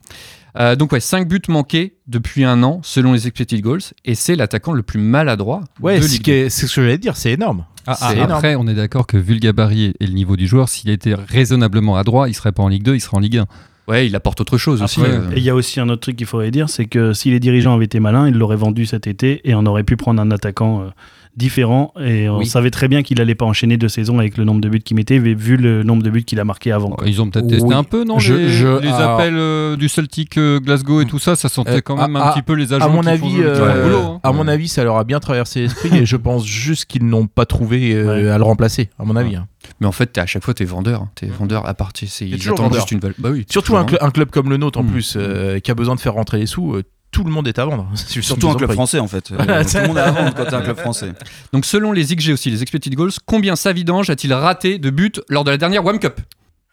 Euh, donc ouais, 5 buts manqués depuis un an selon les expected goals et c'est l'attaquant le plus maladroit Ouais, de c'est ce Ligue que c'est ce que j'allais dire, c'est énorme. Ah, C'est ah, énorme. après, on est d'accord que vu le gabarit et le niveau du joueur, s'il était raisonnablement adroit, il serait pas en Ligue 2, il serait en Ligue 1. 2. Ouais, il apporte autre chose aussi. Après, euh. Et il y a aussi un autre truc qu'il faudrait dire, c'est que si les dirigeants avaient été malins, ils l'auraient vendu cet été et on aurait pu prendre un attaquant euh, différent. Et on Oui. savait très bien qu'il allait pas enchaîner deux saisons avec le nombre de buts qu'il mettait, vu le nombre de buts qu'il a marqué avant. quoi. Ils ont peut-être testé Oui. un peu, non Je- Les, je- les alors- appels euh, du Celtic euh, Glasgow et tout ça, ça sentait Euh, quand même à- un petit peu les agents À mon qui avis, le- qui font le euh, boulot. hein. à mon avis, ça leur a bien traversé l'esprit et je pense juste qu'ils n'ont pas trouvé euh, Ouais. à le remplacer, à mon avis. hein. Mais en fait, t'es- à chaque fois, t'es vendeur. hein. T'es vendeur à partir. C'est, ils vendeur. juste une. Bah oui, Surtout toujours un, cl- un club comme le nôtre en Mm. plus, euh, qui a besoin de faire rentrer les sous. Euh, tout le monde est à vendre. [laughs] C'est Surtout un club français en fait. [laughs] Euh, Voilà, tout le monde est à vendre quand t'es un club français. Donc selon les XG aussi, les expected goals, combien Savidange a-t-il raté de buts lors de la dernière One Cup?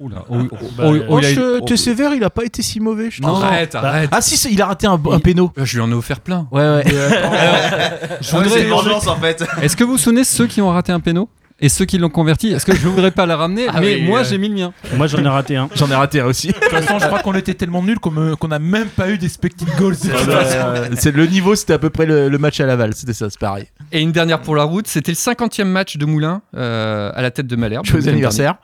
Oula, oh, oh, Bah, oh, euh, oh, il a- je- t'es sévère, il a pas été si mauvais. Je trouve. Arrête, arrête. Ah si, il a raté un, un péno. Je lui en ai offert plein. Ouais, ouais. [laughs] je voudrais- vengeance en fait. Est-ce que vous vous souvenez ceux qui ont raté un péno? Et ceux qui l'ont converti Est-ce que je voudrais pas la ramener Ah Mais oui, moi, euh. j'ai mis le mien. Moi, j'en ai raté un. [laughs] J'en ai raté un aussi. De toute façon, je crois qu'on était tellement nuls qu'on qu'on n'a même pas eu d'expected goals. de toute façon. Euh, c'est le niveau, c'était à peu près le, le match à Laval. C'était ça, c'est pareil. Et une dernière pour la route, c'était le 50e match de Moulin euh, à la tête de Malherbe. Joyeux anniversaire.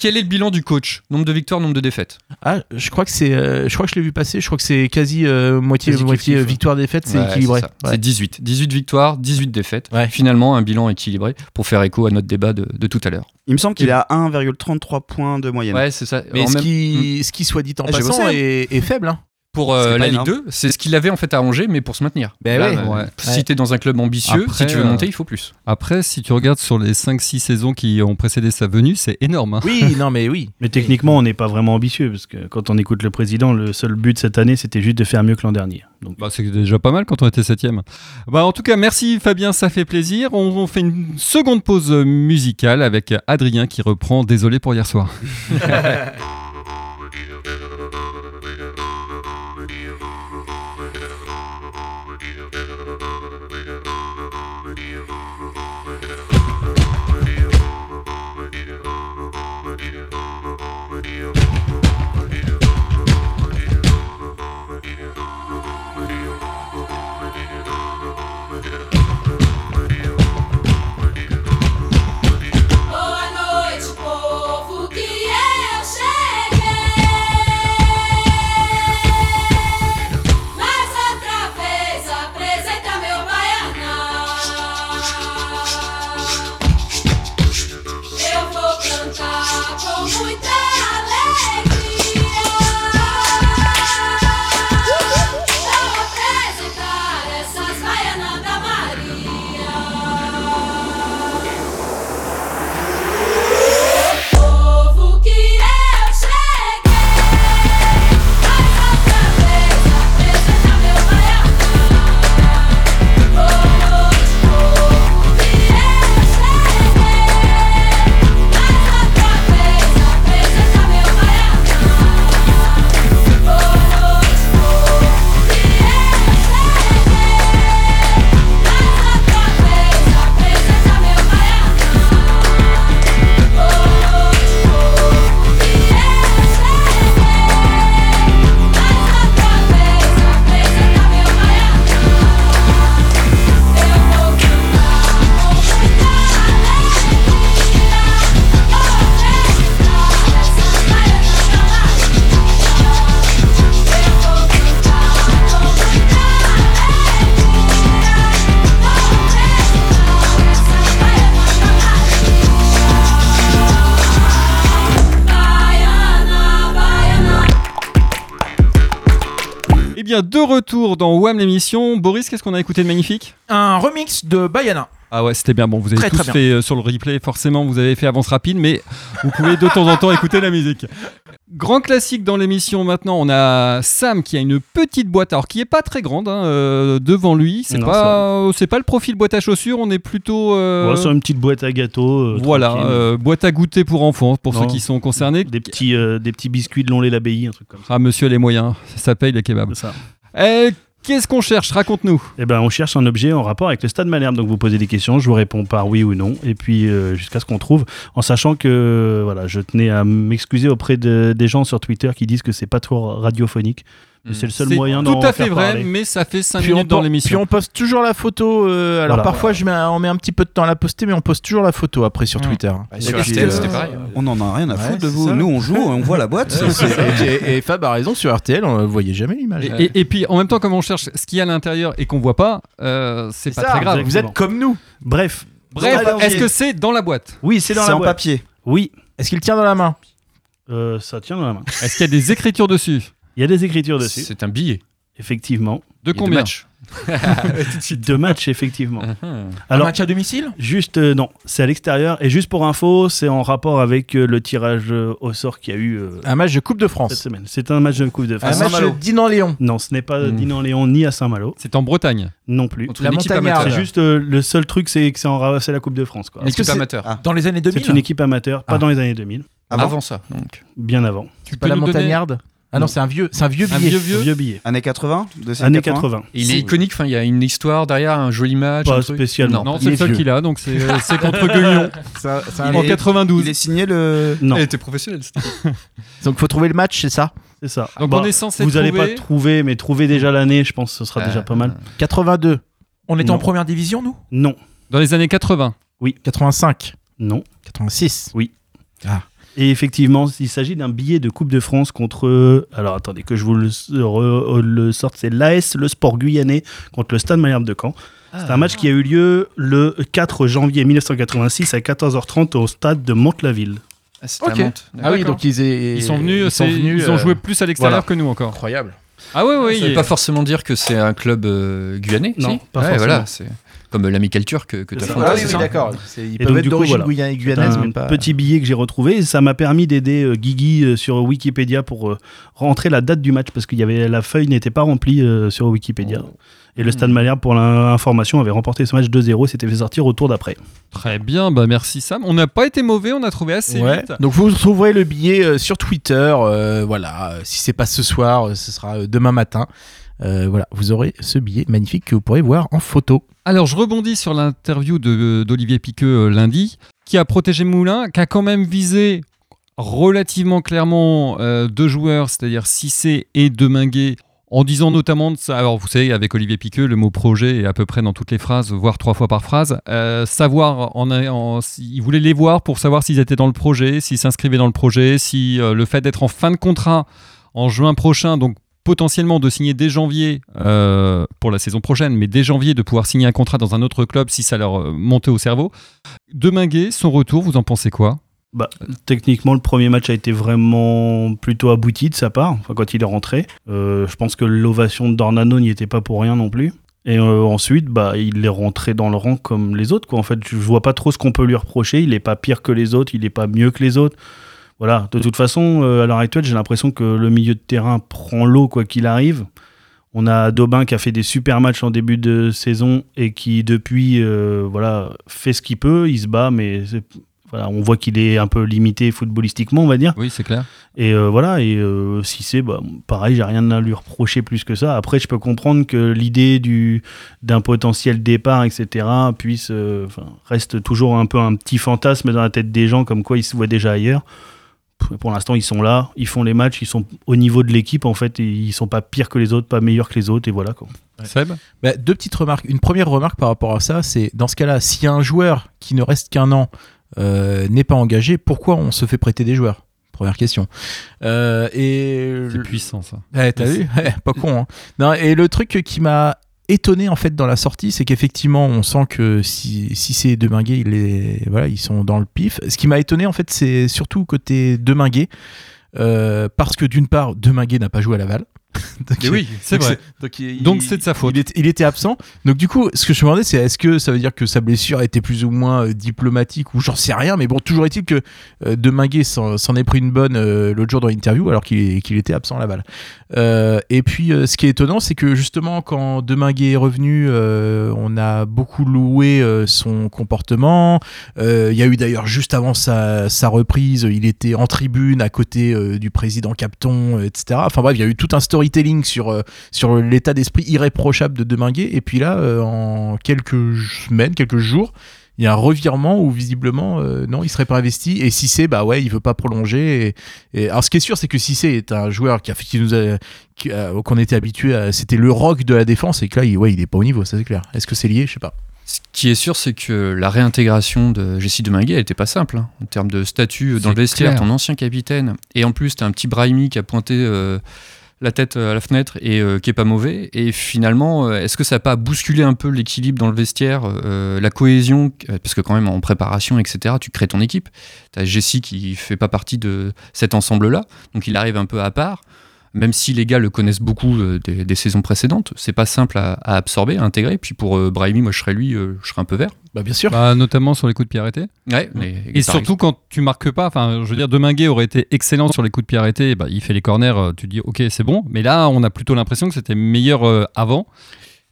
Quel est le bilan du coach? Nombre de victoires, nombre de défaites Ah, je crois que c'est, euh, je crois que je l'ai vu passer. Je crois que c'est quasi euh, moitié Quasi moitié ouais. victoire défaite, c'est Ouais, équilibré. Ouais. C'est 18. 18 victoires, 18 défaites. Ouais. Finalement, un bilan équilibré pour faire écho à notre débat de, de tout à l'heure. Il me semble qu'il est à 1,33 points de moyenne. Ouais, c'est ça. Mais ce même- qui, ce qui soit dit en Ah, passant hein. est, est faible. Hein. Pour euh, C'est pas la Ligue énorme. 2, c'est ce qu'il avait en fait à Angers, mais pour se maintenir. Ben Là, ouais. euh, Ouais. Si t'es dans un club ambitieux, Après, si tu veux euh, monter, il faut plus. Après, si tu regardes sur les 5-6 saisons qui ont précédé sa venue, c'est énorme. hein. Oui, non, mais oui. Mais techniquement, on n'est pas vraiment ambitieux parce que quand on écoute le président, le seul but cette année, c'était juste de faire mieux que l'an dernier. Donc, Bah, c'est déjà pas mal quand on était septième. Bah, en tout cas, merci Fabien, ça fait plaisir. On, on fait une seconde pause musicale avec Adrien qui reprend Désolé pour hier soir. [laughs] de retour dans WAM l'émission. Boris, qu'est-ce qu'on a écouté de magnifique? Un remix de Bayana. Ah ouais, c'était bien. Bon, vous avez Très, tous très bien. fait euh, sur le replay, forcément, vous avez fait avance rapide, mais vous pouvez de temps en temps écouter la musique. Grand classique dans l'émission maintenant, on a Sam qui a une petite boîte, alors qui est pas très grande, hein, euh, devant lui. C'est Non, pas, c'est pas le profil boîte à chaussures, on est plutôt. euh, ouais, sur une petite boîte à gâteaux. euh, voilà, euh, boîte à goûter pour enfants, pour Non. ceux qui sont concernés. des petits, euh, des petits biscuits de Lonlay l'abbaye, un truc comme ça. Ah, monsieur les moyens, ça paye les kebabs. C'est ça. Eh, Qu'est-ce qu'on cherche? Raconte-nous. Eh ben, on cherche un objet en rapport avec le stade Malherbe. Donc, vous posez des questions, je vous réponds par oui ou non, et puis euh, jusqu'à ce qu'on trouve, en sachant que voilà, je tenais à m'excuser auprès de- des gens sur Twitter qui disent que c'est pas trop radiophonique. C'est le seul C'est moyen tout d'en à fait vrai, parler. mais ça fait 5 Puis on, minutes dans po- puis l'émission. on poste toujours la photo. euh, alors Voilà. parfois je mets, un- on met un petit peu de temps à la poster, mais on poste toujours la photo après sur Mm. Twitter. Bah, Et sur puis, RTL, euh, c'était pareil. On n'en a rien à Ouais, foutre de vous. ça. Nous, on joue, on voit la boîte. [laughs] et, et- et- et Fab a raison sur RTL, on ne voyait jamais l'image. Et, et- et puis en même temps, comme on cherche ce qu'il y a à l'intérieur et qu'on voit pas, euh, c'est pas ça, très grave. Vous êtes comme nous. Bref. Bref, est-ce que c'est dans la boîte Oui, c'est dans C'est la en boîte. papier. Oui, Est-ce qu'il tient dans la main? Euh, ça tient dans la main. Est-ce qu'il y a des écritures dessus? Il y a des écritures dessus, C'est un billet. effectivement. De combien match. [laughs] Deux matchs, effectivement. Un Alors, match à domicile? Juste, euh, non, c'est à l'extérieur. Et juste pour info, c'est en rapport avec euh, le tirage euh, au sort qu'il y a eu euh, Un match de Coupe de cette France. semaine. C'est un match de Coupe de Un France. match de Dinan-Léon. Non, ce n'est pas Hmm. Dinan-Léon ni à Saint-Malo, C'est en Bretagne. non plus. Entre La une équipe montagnarde. amateur. C'est juste euh, le seul truc, c'est que c'est en ra- c'est la Coupe de France. quoi. Une équipe c'est- amateur. Ah. Dans les années 2000 C'est une équipe amateur, pas Ah. dans les années 2000, Avant, Avant ça. Donc. bien avant. Tu Pas la nous donner montagnarde? Ah non, c'est un vieux, c'est un vieux un billet. vieux vieux Vieux billet. Années 80 de Années 80. Et il est iconique, enfin, il y a une histoire derrière, un joli match. Pas un truc. spécialement. Non, Il c'est est le seul qu'il a, donc c'est euh, c'est contre [laughs] Guignon un- Il en est- 92. Il est signé le. Non, Elle était professionnelle. [laughs] Donc faut trouver le match, c'est ça c'est ça. Donc Bah, on est censé vous allez trouver- pas trouver, mais trouver déjà l'année, je pense que ce sera déjà pas mal. 82, On était Non. en première division, nous? Non, Dans les années 80. 85, non, 86. Et effectivement, il s'agit d'un billet de Coupe de France contre. Alors attendez que je vous le, re- le sorte. C'est l'AS, le Sport Guyanais, contre le Stade Malherbe de Caen. C'est un match qui a eu lieu le 4 janvier 1986 à 14h30 au stade de Mantes-la-Ville. Ah, c'était Ok. à Mantes. Ah oui, donc ils, est- Ils sont venus, ils sont c'est- venus, ils ont euh, joué plus à l'extérieur voilà. que nous encore. Incroyable. Ah oui, oui. Ça veut pas forcément dire que c'est un club euh, guyanais. Non, si pas Ouais, forcément. voilà, comme l'amical turc que, tu as. Ah oui, oui, d'accord. C'est- Ils peuvent donc, être d'origine voilà. guyanaise, mais pas. petit billet que j'ai retrouvé. Ça m'a permis d'aider euh, Guigui euh, sur Wikipédia pour euh, rentrer la date du match parce qu'il y avait la feuille n'était pas remplie euh, sur Wikipédia. Et le Stade Malherbe, pour l'information, avait remporté ce match 2-0. S'était fait sortir au tour d'après. Très bien, bah merci Sam. On n'a pas été mauvais, on a trouvé assez Ouais. vite. Donc vous trouverez le billet sur Twitter. euh, voilà, si c'est pas ce soir, ce sera demain matin. Euh, voilà, vous aurez ce billet magnifique que vous pourrez voir en photo. Alors je rebondis sur l'interview d'Olivier Piqueux euh, lundi, qui a protégé Moulin, qui a quand même visé relativement clairement euh, deux joueurs, c'est-à-dire Cissé et Deminguet, en disant notamment ça. Alors vous savez, avec Olivier Piqueux, le mot projet est à peu près dans toutes les phrases, voire trois fois par phrase. Savoir, en, en- il voulait les voir pour savoir s'ils étaient dans le projet, s'ils s'inscrivaient dans le projet, si le fait d'être en fin de contrat en juin prochain, donc potentiellement de signer dès janvier euh, pour la saison prochaine, mais dès janvier de pouvoir signer un contrat dans un autre club si ça leur euh, montait au cerveau. Deminguet, son retour, vous en pensez quoi? Bah, techniquement, le premier match a été vraiment plutôt abouti de sa part, enfin, quand il est rentré. Euh, je pense que l'ovation de Dornano n'y était pas pour rien non plus. Et ensuite, bah, il est rentré dans le rang comme les autres. Quoi. En fait, je vois pas trop ce qu'on peut lui reprocher. Il est pas pire que les autres, il est pas mieux que les autres. Voilà. De toute façon, euh, à l'heure actuelle, j'ai l'impression que le milieu de terrain prend l'eau quoi qu'il arrive. On a Daubin qui a fait des super matchs en début de saison et qui depuis euh, voilà fait ce qu'il peut. Il se bat, mais voilà, on voit qu'il est un peu limité footballistiquement, on va dire. Oui, c'est clair. Et euh, voilà, et si c'est bah, pareil, j'ai rien à lui reprocher plus que ça. Après, je peux comprendre que l'idée du d'un potentiel départ, etc., puisse reste toujours un peu un petit fantasme dans la tête des gens, comme quoi ils se voient déjà ailleurs. Pour l'instant, ils sont là, ils font les matchs, ils sont au niveau de l'équipe en fait, et ils sont pas pires que les autres, pas meilleurs que les autres, et voilà quoi. Seb Bah, deux petites remarques. Une première remarque par rapport à ça, c'est dans ce cas-là, s'il y a un joueur qui ne reste qu'un an euh, n'est pas engagé, pourquoi on se fait prêter des joueurs? Première question. Euh, et C'est puissant ça. Ouais, t'as vu? Ouais, Pas con. Hein. Non, et le truc qui m'a étonné en fait dans la sortie, c'est qu'effectivement, on sent que si, c'est Deminguet, ils sont dans le pif. Ce qui m'a étonné en fait, c'est surtout côté Deminguet, euh, parce que d'une part, Deminguet n'a pas joué à Laval. [laughs] Donc, Et oui, c'est vrai. Donc, il- Donc, il- c'est de sa faute. Il était, il était absent. Donc du coup, ce que je me demandais, c'est est-ce que ça veut dire que sa blessure était plus ou moins euh, diplomatique ou j'en sais rien. Mais bon, toujours est-il que euh, Deminguet s'en est pris une bonne euh, l'autre jour dans l'interview alors qu'il était absent à Laval. Euh, et puis, ce qui est étonnant, c'est que justement, quand Deminguet est revenu, on a beaucoup loué son comportement. Il y a eu d'ailleurs juste avant sa, sa reprise, il était en tribune à côté du président Capton, etc. Enfin bref, il y a eu tout un storytelling sur, euh, sur l'état d'esprit irréprochable de Deminguet. Et puis là, euh, en quelques semaines, quelques jours, il y a un revirement où visiblement, euh, non, il serait pas investi. Et Cissé, bah ouais, il veut pas prolonger. Et, et- alors ce qui est sûr, c'est que Cissé est un joueur qui, a, qui nous a, qu'on était habitué à. C'était le rock de la défense. Et que là, il, ouais, il est pas au niveau, ça c'est clair. Est-ce que c'est lié? Je sais pas. Ce qui est sûr, c'est que la réintégration de Jessie Deminguet, elle était pas simple. hein, en termes de statut dans le vestiaire, ton ancien capitaine. Et en plus, t'as un petit Brahimi qui a pointé euh, la tête à la fenêtre et euh, qui est pas mauvais. Et finalement, euh, est-ce que ça n'a pas bousculé un peu l'équilibre dans le vestiaire, euh, la cohésion euh, Parce que quand même, en préparation, etc., tu crées ton équipe. T'as Jessie qui fait pas partie de cet ensemble-là. Donc il arrive un peu à part. Même si les gars le connaissent beaucoup euh, des, des saisons précédentes, c'est pas simple à, à absorber, à intégrer. Puis pour euh, Brahimi, moi je serais lui, euh, je serais un peu vert. Bah bien sûr. Bah, notamment sur les coups de pied arrêtés. Ouais, mais- Et surtout quand tu marques pas, enfin, je veux dire, Deminguet aurait été excellent sur les coups de pied arrêtés, bah, il fait les corners, euh, tu dis ok, c'est bon. Mais là, on a plutôt l'impression que c'était meilleur euh, avant.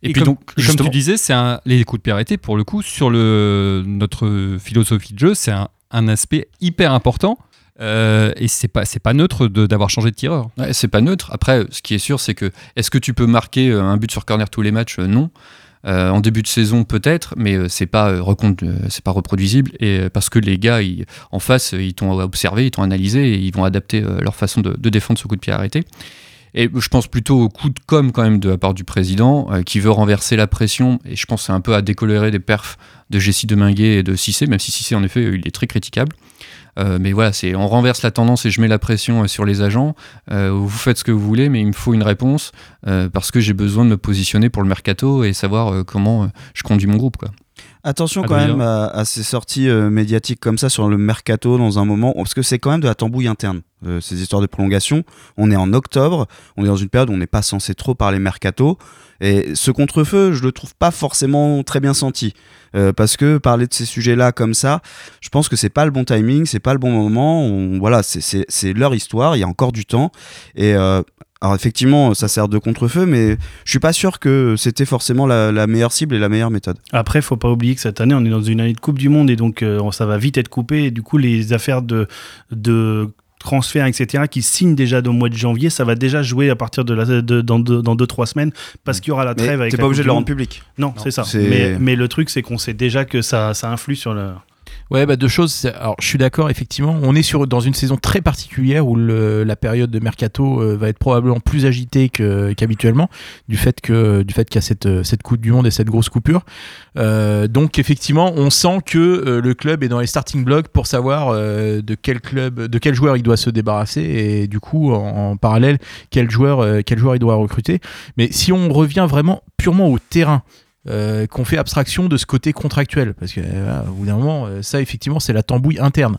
Et Et, puis comme, donc, comme tu disais, c'est les coups de pied arrêtés, pour le coup, sur le, notre philosophie de jeu, c'est un, un aspect hyper important. Euh, et c'est pas, c'est pas neutre d'avoir changé de tireur. C'est pas neutre. Après, ce qui est sûr, c'est que est-ce que tu peux marquer euh, un but sur corner tous les matchs? Euh, Non. En début de saison, peut-être, mais c'est pas c'est pas reproduisible. Et parce que les gars, ils- en face, ils t'ont observé, ils t'ont analysé, et ils vont adapter leur façon de, défendre ce coup de pied arrêté. Et je pense plutôt au coup de com quand même de la part du président, qui veut renverser la pression. Et je pense un peu à décolorer des perfs de Jessie Deminguet et de Cissé, même si Cissé en effet il est très critiquable. Euh, mais voilà, c'est on renverse la tendance et je mets la pression euh, sur les agents. Euh, vous faites ce que vous voulez, mais il me faut une réponse parce que j'ai besoin de me positionner pour le mercato et savoir comment je conduis mon groupe. Attention quand Adrien. même à, à ces sorties euh, médiatiques comme ça sur le mercato dans un moment, parce que c'est quand même de la tambouille interne, euh, ces histoires de prolongation. On est en octobre, on est dans une période où on n'est pas censé trop parler mercato, et ce contre-feu, je le trouve pas forcément très bien senti, Euh, parce que parler de ces sujets-là comme ça, je pense que c'est pas le bon timing, c'est pas le bon moment. On- voilà, c'est leur histoire, il y a encore du temps, et euh, alors effectivement, ça sert de contre-feu, mais je suis pas sûr que c'était forcément la, la meilleure cible et la meilleure méthode. Après, faut pas oublier que cette année, on est dans une année de Coupe du Monde et donc euh, ça va vite être coupé. Et du coup, les affaires de, de transferts, etc., qui signent déjà au mois de janvier, ça va déjà jouer à partir de, la, de- dans 2-3 dans deux, trois semaines parce qu'il y aura la Mais trêve avec t'es pas obligé de le rendre public. Non, c'est ça. Mais, mais le truc, c'est qu'on sait déjà que ça, ça influe sur le. Ouais, bah deux choses. Alors, je suis d'accord, effectivement. On est sur dans une saison très particulière où la période de mercato euh, va être probablement plus agitée qu'habituellement, du fait que du fait qu'il y a cette euh, cette coupe du monde et cette grosse coupure. Euh, donc, effectivement, on sent que le club est dans les starting blocks pour savoir de quel club, de quel joueur il doit se débarrasser et du coup, en, en parallèle, quel joueur quel joueur il doit recruter. Mais si on revient vraiment purement au terrain euh, qu'on fait abstraction de ce côté contractuel. Parce que, euh, au bout d'un moment, euh, ça, effectivement, c'est la tambouille interne.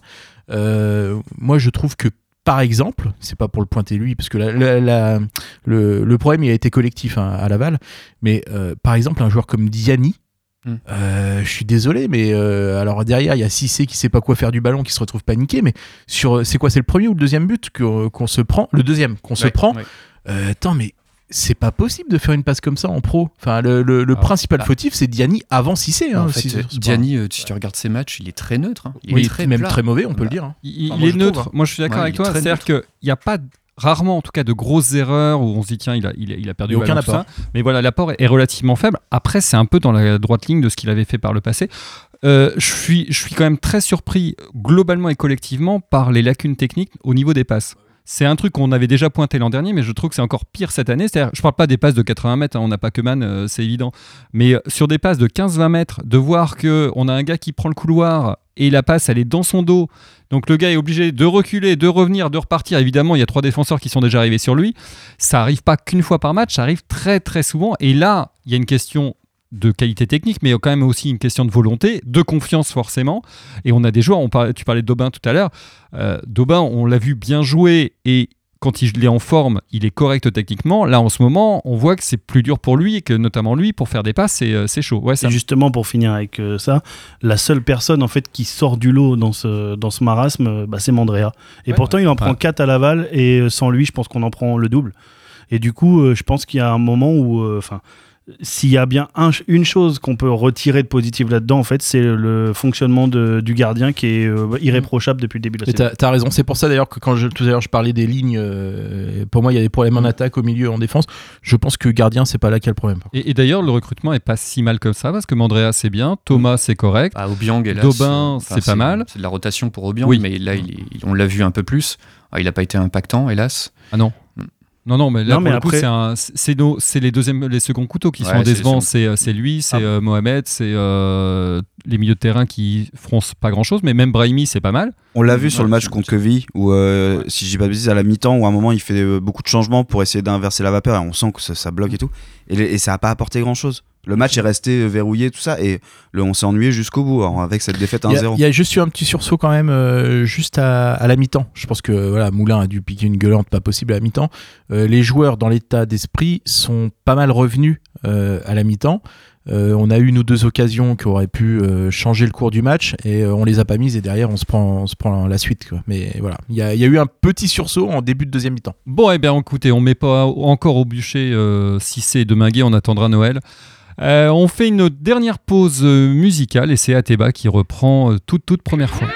Euh, moi, je trouve que, par exemple, c'est pas pour le pointer lui, parce que la- la- la- le, le problème, il a été collectif hein, à Laval, mais par exemple, un joueur comme Diani, Mm. euh, je suis désolé, mais euh, alors derrière, il y a Cissé qui sait pas quoi faire du ballon, qui se retrouve paniqué, mais sur, c'est quoi, c'est le premier ou le deuxième but qu'on se prend Le deuxième, qu'on se prend. ouais. Euh, attends, mais c'est pas possible de faire une passe comme ça en pro. Enfin, le, le- le Ah, principal bah. fautif, c'est Diani avant Cissé. Hein, en fait, si- euh, Diani, euh, si tu regardes ses matchs, il est très neutre. hein. Il oui, est très même plat. très mauvais, on peut le dire. hein. Il, Enfin, il moi, est neutre. trouve, hein. Moi, je suis d'accord Ouais, avec toi. C'est-à-dire qu'il n'y a pas rarement, en tout cas, de grosses erreurs où on se dit tiens, il a, il a, il a perdu aucun apport. ça. Mais voilà, l'apport est, est relativement faible. Après, c'est un peu dans la droite ligne de ce qu'il avait fait par le passé. Euh, je suis, je suis quand même très surpris globalement et collectivement par les lacunes techniques au niveau des passes. C'est un truc qu'on avait déjà pointé l'an dernier, mais je trouve que c'est encore pire cette année. C'est-à-dire, je parle pas des passes de 80 mètres, hein, on n'a pas que Man, euh, c'est évident. Mais euh, sur des passes de 15-20 mètres, de voir que on a un gars qui prend le couloir et la passe, elle est dans son dos. Donc le gars est obligé de reculer, de revenir, de repartir. Évidemment, il y a trois défenseurs qui sont déjà arrivés sur lui. Ça arrive pas qu'une fois par match, ça arrive très très souvent. Et là, il y a une question de qualité technique, mais quand même aussi une question de volonté, de confiance forcément. Et on a des joueurs, on parlait, tu parlais de Daubin tout à l'heure. Euh, Daubin, on l'a vu bien jouer et quand il est en forme, il est correct techniquement. Là, en ce moment, on voit que c'est plus dur pour lui et que notamment lui, pour faire des passes, c'est euh, c'est chaud. Ouais, ça Et justement, pour finir avec euh, ça, la seule personne en fait qui sort du lot dans ce, dans ce marasme, bah, c'est Mandrea. Et Ouais. pourtant, il en prend Ouais. 4 à Laval et sans lui, je pense qu'on en prend le double. Et du coup, euh, je pense qu'il y a un moment où, euh, enfin, s'il y a bien un- une chose qu'on peut retirer de positif là-dedans, en fait, c'est le fonctionnement de- du gardien qui est euh, irréprochable depuis le début de la saison. t'as t'as raison. C'est pour ça d'ailleurs que quand je, tout à l'heure je parlais des lignes, euh, pour moi il y a des problèmes en attaque, au milieu, en défense. Je pense que gardien, c'est pas là qu'il y a le problème. Et, et d'ailleurs, le recrutement est pas si mal comme ça parce que Mandrea c'est bien, Thomas c'est correct. Ah, Obiang, hélas, Daubin, euh, c'est pas mal. C'est de la rotation pour Obiang, Oui. mais là, il est- il- on l'a vu un peu plus. Ah, il n'a pas été impactant, hélas. Ah non. Non, non, mais là, Non, pour mais le coup, après- c'est un- c'est nos- c'est les deuxièmes, les seconds couteaux qui Ouais, sont décevants. C'est euh, c'est lui, c'est Ah. euh, Mohamed, c'est euh, les milieux de terrain qui froncent pas grand chose, mais même Brahimi, c'est pas mal. On l'a vu sur le match contre Queville, où, euh, si je dis pas de bêtises, à la mi-temps, où à un moment il fait beaucoup de changements pour essayer d'inverser la vapeur, et on sent que ça, ça bloque et tout. Et, et ça n'a pas apporté grand-chose. Le match est resté verrouillé, tout ça, et le, on s'est ennuyé jusqu'au bout alors, avec cette défaite Il y, a, 1-0. il y a juste eu un petit sursaut quand même, euh, juste à, à la mi-temps. Je pense que voilà, Moulin a dû piquer une gueulante pas possible à la mi-temps. Euh, les joueurs dans l'état d'esprit sont pas mal revenus euh, à la mi-temps. Euh, on a eu une ou deux occasions qui auraient pu euh, changer le cours du match et euh, on les a pas mises et derrière on se prend, on se prend la suite. quoi. Mais voilà, il y, a, il y a eu un petit sursaut en début de deuxième mi-temps. Bon, eh bien, écoutez, on met pas encore au bûcher euh, si c'est de Minguet, on attendra Noël. Euh, on fait une dernière pause euh, musicale et c'est Ateba qui reprend euh, toute, toute première fois.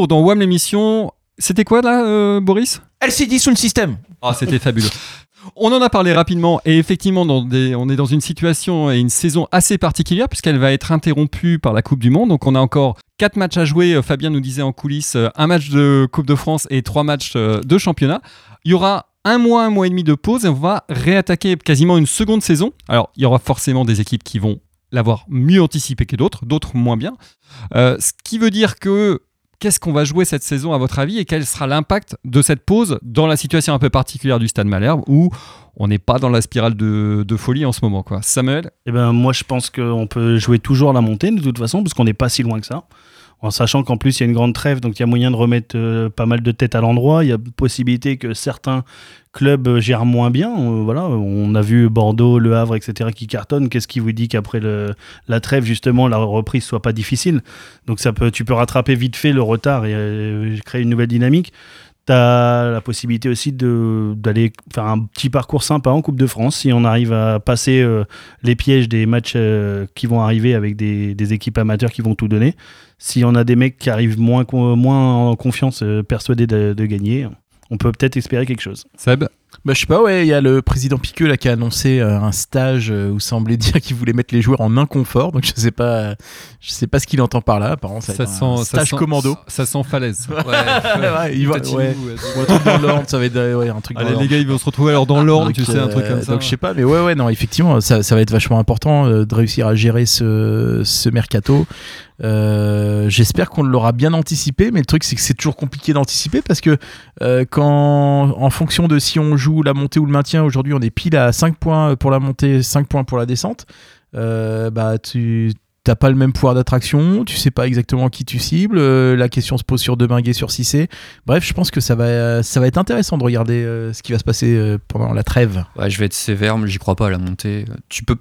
Retour dans WAM l'émission. C'était quoi là, euh, Boris? LCD Sound System. Ah, c'était fabuleux. On en a parlé rapidement et effectivement, dans des- on est dans une situation et une saison assez particulière puisqu'elle va être interrompue par la Coupe du Monde. Donc on a encore quatre matchs à jouer. Euh, Fabien nous disait en coulisses euh, un match de Coupe de France et trois matchs euh, de championnat. Il y aura un mois, un mois et demi de pause et on va réattaquer quasiment une seconde saison. Alors il y aura forcément des équipes qui vont l'avoir mieux anticipé que d'autres, d'autres moins bien. Euh, ce qui veut dire que qu'est-ce qu'on va jouer cette saison à votre avis et quel sera l'impact de cette pause dans la situation un peu particulière du Stade Malherbe où on n'est pas dans la spirale de, folie en ce moment quoi? Samuel? Eh ben, moi, je pense qu'on peut jouer toujours la montée de toute façon, parce qu'on n'est pas si loin que ça. En sachant qu'en plus, il y a une grande trêve, donc il y a moyen de remettre euh, pas mal de têtes à l'endroit. Il y a possibilité que certains clubs euh, gèrent moins bien. Euh, voilà, on a vu Bordeaux, Le Havre, etc. qui cartonnent. Qu'est-ce qui vous dit qu'après la trêve, justement, la reprise soit pas difficile? Donc ça peut, tu peux rattraper vite fait le retard et créer une nouvelle dynamique. Tu as la possibilité aussi d'aller faire un petit parcours sympa en Coupe de France si on arrive à passer euh, les pièges des matchs euh, qui vont arriver avec des, équipes amateurs qui vont tout donner. Si on a des mecs qui arrivent moins, moins en confiance, euh, persuadés de, de gagner, on peut peut-être espérer quelque chose. Seb? Bah, je sais pas, ouais, il y a le président Piqueux là qui a annoncé euh, un stage euh, où semblait [laughs] dire qu'il voulait mettre les joueurs en inconfort. Donc je sais pas, je sais pas ce qu'il entend par là. Apparemment, ça, va ça être un sent, ça stage sent- commando. Ça sent falaise. [laughs] Ouais, il va- ouais. ouais. Ou un truc dans l'ordre, ça va être ouais, un truc Allez les gars, ils vont se retrouver alors dans l'ordre, tu sais, un truc euh, comme ça. Donc je sais pas, mais ouais, ouais, non, effectivement, ça, ça va être vachement important euh, de réussir à gérer ce, ce mercato. Euh, J'espère qu'on l'aura bien anticipé, mais le truc c'est que c'est toujours compliqué d'anticiper parce que euh, quand, en fonction de si on joue la montée ou le maintien, aujourd'hui on est pile à 5 points pour la montée, 5 points pour la descente. Euh, bah tu t'as pas le même pouvoir d'attraction, tu sais pas exactement qui tu cibles, euh, la question se pose sur Deminguet, sur Cissé. Bref, je pense que ça va, ça va être intéressant de regarder euh, ce qui va se passer pendant la trêve. Je vais être sévère, mais j'y crois pas à la montée. Tu peux,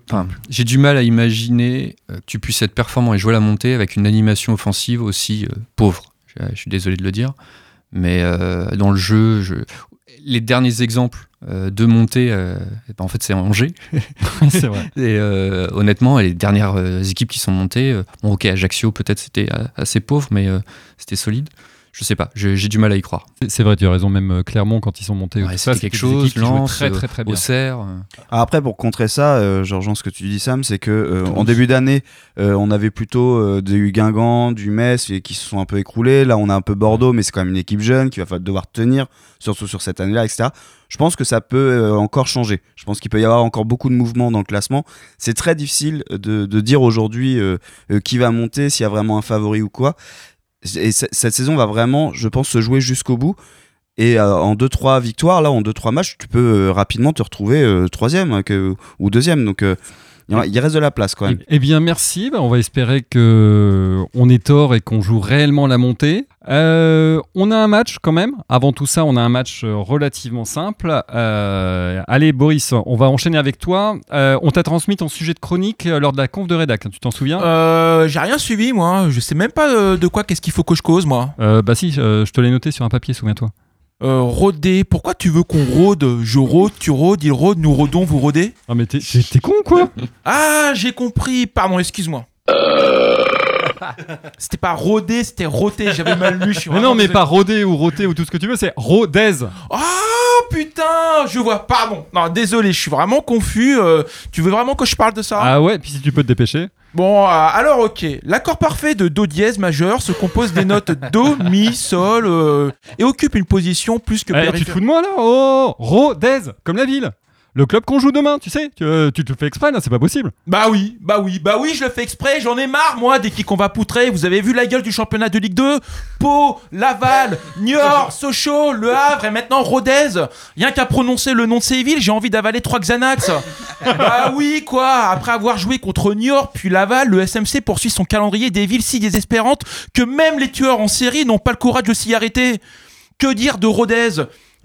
j'ai du mal à imaginer que tu puisses être performant et jouer la montée avec une animation offensive aussi pauvre. Je, suis désolé de le dire, mais dans le jeu, je- les derniers exemples euh, de montée, euh, eh ben, en fait, c'est Angers. [laughs] c'est vrai. [laughs] Et euh, honnêtement, les dernières équipes qui sont montées, bon, ok, Ajaccio peut-être c'était assez pauvre, mais c'était solide. Je sais pas, j'ai du mal à y croire. C'est- vrai, tu as raison, même euh, Clermont quand ils sont montés. Ouais, c'était quelque chose, jouaient Lens, très très très bien. Auxerre. euh, Alors Après, pour contrer ça, euh, je rejoins ce que tu dis, Sam, c'est que euh, en début d'année, euh, on avait plutôt euh, du Guingamp, du Metz et qui se sont un peu écroulés. Là, on a un peu Bordeaux, mais c'est quand même une équipe jeune qui va devoir tenir, surtout sur cette année-là, etc. Je pense que ça peut euh, encore changer. Je pense qu'il peut y avoir encore beaucoup de mouvements dans le classement. C'est très difficile de, de dire aujourd'hui euh, euh, qui va monter, s'il y a vraiment un favori ou quoi. Et cette saison va vraiment, je pense, se jouer jusqu'au bout. Et euh, en 2-3 victoires, là, en 2-3 matchs, tu peux euh, rapidement te retrouver euh, troisième hein, ou deuxième. Donc, euh, il reste de la place quand même. Eh bien, merci. Bah, on va espérer que on est tort et qu'on joue réellement la montée. Euh, on a un match quand même. Avant tout ça, on a un match euh, relativement simple. Euh, allez, Boris, on va enchaîner avec toi. Euh, on t'a transmis ton sujet de chronique euh, lors de la conf de rédac. Tu t'en souviens? Euh, j'ai rien suivi, moi. Je sais même pas euh, de quoi, qu'est-ce qu'il faut que je cause, moi. Euh, Bah si, euh, je te l'ai noté sur un papier, souviens-toi. Euh, rôder. Pourquoi tu veux qu'on rôde? Je rôde, tu rôdes, il rôde, nous rôdons, vous rôdez? Ah mais t'es- con quoi? Ah, j'ai compris. Pardon, excuse-moi. c'était pas rôder, c'était rôter. J'avais mal lu. je suis Mais vraiment non, mais désolé. pas Rodé ou Roté ou tout ce que tu veux, c'est Rodez. Oh putain, je vois. Pardon. Non, désolé, je suis vraiment confus. Euh, tu veux vraiment que je parle de ça? Ah ouais, puis si tu peux te dépêcher. Bon, euh, alors ok. L'accord parfait de Do dièse majeur se compose des notes Do, Mi, Sol euh, et occupe une position plus que Eh, tu te fous de moi là? Oh Rodez, comme la ville. Le club qu'on joue demain, tu sais, tu, tu te le fais exprès là, c'est pas possible. Bah oui, bah oui, bah oui, je le fais exprès, j'en ai marre moi des qui qu'on va poutrer. Vous avez vu la gueule du championnat de Ligue 2 Pau, Laval, Niort, [laughs] Sochaux, Le Havre et maintenant Rodez. Rien qu'à prononcer le nom de ces villes, j'ai envie d'avaler trois Xanax. [laughs] bah oui, quoi. Après avoir joué contre Niort puis Laval, le SMC poursuit son calendrier des villes si désespérantes que même les tueurs en série n'ont pas le courage de s'y arrêter. Que dire de Rodez?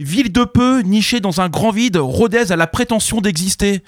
Ville de peu, nichée dans un grand vide, Rodez a la prétention d'exister.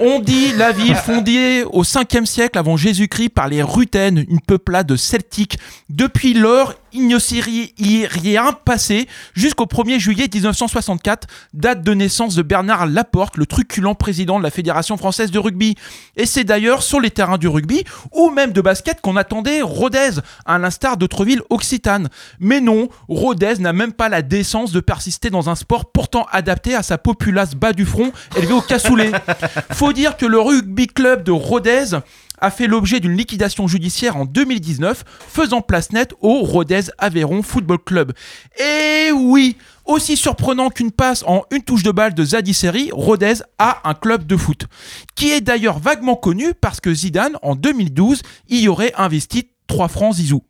On dit la ville fondée au 5e siècle avant Jésus-Christ par les Rutènes, une peuplade celtique. Depuis lors, il ne s'est ri- y- rien passé jusqu'au 1er juillet 1964, date de naissance de Bernard Laporte, le truculent président de la Fédération française de rugby. Et c'est d'ailleurs sur les terrains du rugby ou même de basket qu'on attendait Rodez, à l'instar d'autres villes occitanes. Mais non, Rodez n'a même pas la décence de persister dans un sport pourtant adapté à sa populace bas du front, élevée au cassoulet. [laughs] Faut dire que le rugby club de Rodez a fait l'objet d'une liquidation judiciaire en 2019, faisant place nette au Rodez Aveyron Football Club. Et oui, aussi surprenant qu'une passe en une touche de balle de Zadi Seri, Rodez a un club de foot, qui est d'ailleurs vaguement connu parce que Zidane, en 2012, y aurait investi 3 francs Zizou.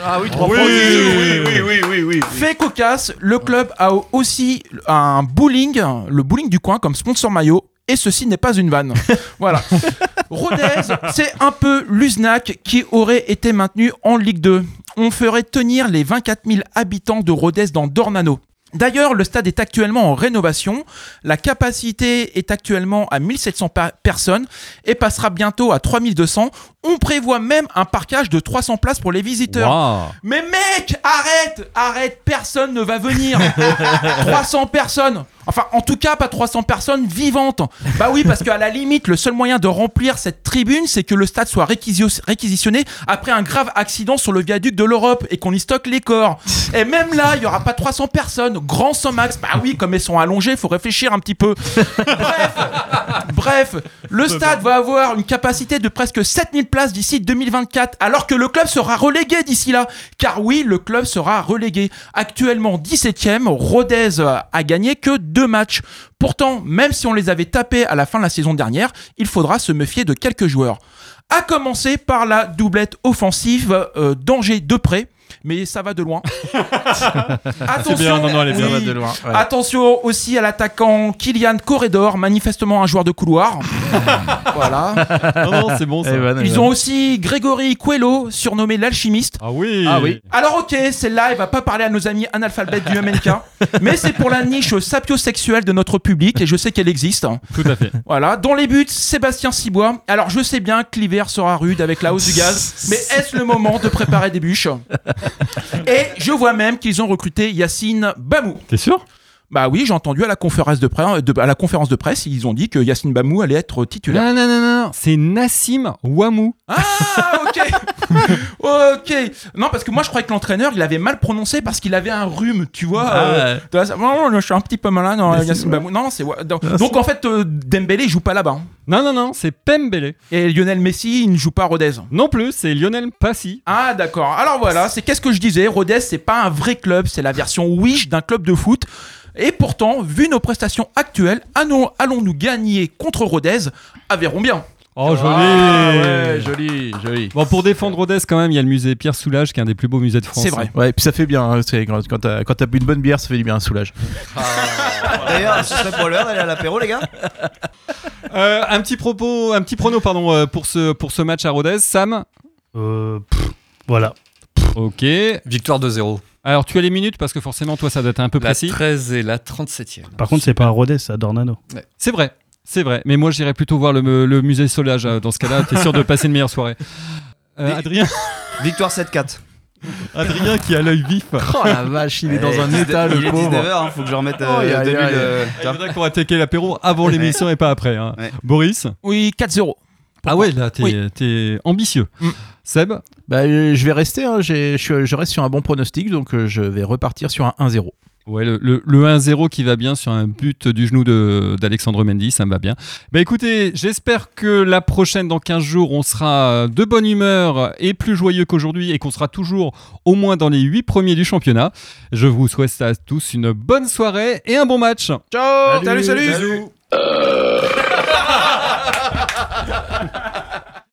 Ah oui, trois oui, francs, oui, oui, oui, oui, oui. Fait cocasse, le club a aussi un bowling, le bowling du coin comme sponsor maillot. Et ceci n'est pas une vanne. [laughs] voilà. Rodez, c'est un peu l'USNAC qui aurait été maintenu en Ligue 2. On ferait tenir les 24 000 habitants de Rodez dans Dornano. D'ailleurs, le stade est actuellement en rénovation. La capacité est actuellement à 1700 pa- personnes et passera bientôt à 3200. On prévoit même un parquage de 300 places pour les visiteurs. Mais mec, arrête, arrête, personne ne va venir. [laughs] 300 personnes. Enfin, en tout cas, pas 300 personnes vivantes. Bah oui, parce qu'à la limite, le seul moyen de remplir cette tribune, c'est que le stade soit réquisio- réquisitionné après un grave accident sur le viaduc de l'Europe et qu'on y stocke les corps. Et même là, il y aura pas 300 personnes. Grand sans max. Bah oui, comme elles sont allongées, faut réfléchir un petit peu. Bref, bref, le stade va avoir une capacité de presque 7000 places d'ici 2024, alors que le club sera relégué d'ici là. Car oui, le club sera relégué. Actuellement 17ème, Rodez a gagné que deux matchs. Pourtant, même si on les avait tapés à la fin de la saison dernière, il faudra se méfier de quelques joueurs. À commencer par la doublette offensive euh, danger de près. Mais ça va de loin. [laughs] Attention, bien, non, non, elle est bien, oui. ça va de loin, ouais. Attention aussi à l'attaquant Kylian Corredor, manifestement un joueur de couloir. [laughs] voilà. Non, non, c'est bon ça. Eh ben, eh Ils ben. ont aussi Grégory Coelho, surnommé l'alchimiste. Ah oui. Ah oui. Alors ok, celle-là, elle va pas parler à nos amis analphabètes du MNK, [laughs] mais c'est pour la niche sapiosexuelle de notre public, et je sais qu'elle existe. Tout à fait. Voilà, dans les buts, Sébastien Cibois. Alors je sais bien que l'hiver sera rude avec la hausse du gaz, mais est-ce le moment de préparer des bûches? Et je vois même qu'ils ont recruté Yacine Bamou. T'es sûr? Bah oui, j'ai entendu à la conférence de presse, de- à la conférence de presse, ils ont dit que Yacine Bamou allait être titulaire. Non, non, non, non, non. C'est Nassim Ouamou. Ah, ok. [laughs] ok. Non, parce que moi, je croyais que l'entraîneur, il avait mal prononcé parce qu'il avait un rhume, tu vois. Ah, euh, ouais. non, non, je suis un petit peu malade. Non, Yacine Bamou. Non, c'est. donc, donc, en fait, euh, Dembélé, il joue pas là-bas. hein. Non, non, non, c'est Pembele. Et Lionel Messi, il ne joue pas à Rodez. Non plus, c'est Lionel Passy. Ah, d'accord. Alors voilà, c'est qu'est-ce que je disais. Rodez, c'est pas un vrai club, c'est la version Wish d'un club de foot. Et pourtant, vu nos prestations actuelles, allons- allons-nous gagner contre Rodez Avérons bien. Oh, joli. Ah, ouais, joli, joli. Bon, pour défendre Rodez, quand même, il y a le musée Pierre Soulages, qui est un des plus beaux musées de France. C'est vrai. Ouais, puis ça fait bien. hein, c'est- quand quand t'as quand bu une bonne bière, ça fait du bien un soulage. D'ailleurs, ce serait pour l'heure d'aller à l'apéro, les gars Euh, un petit propos, un petit prono, pardon, euh, pour ce, pour ce match à Rodez. Sam? Euh, pff, voilà. Ok. Victoire 2-0. Alors, tu as les minutes parce que forcément, toi, ça doit être un peu La précis. 13 et la 37e. Par contre, c'est pas à Rodez, c'est à Dornano. C'est vrai, c'est vrai. Mais moi, j'irais plutôt voir le, le musée Solage. euh, Dans ce cas-là, t'es sûr de passer une meilleure soirée. Euh, Mais- Adrien, Victoire 7-4. Adrien qui a l'œil vif. Oh la vache, il est dans un 19 état, Il le est pauvre. 19h, faut que je remette Oh, euh, aïe, début aïe. de- Il faudrait qu'on attaquer l'apéro avant l'émission et pas après. hein. Ouais. Boris Oui, 4-0. Ah ouais, là, t'es Oui. ambitieux. Mm. Seb Bah, euh, je vais rester, hein, je, je reste sur un bon pronostic, donc euh, je vais repartir sur un 1-0. Ouais, le, le- le 1-0 qui va bien sur un but du genou de- d'Alexandre Mendy, ça me va bien. Bah écoutez, j'espère que la prochaine, dans 15 jours, on sera de bonne humeur et plus joyeux qu'aujourd'hui et qu'on sera toujours au moins dans les 8 premiers du championnat. Je vous souhaite à tous une bonne soirée et un bon match. Ciao Salut, salut,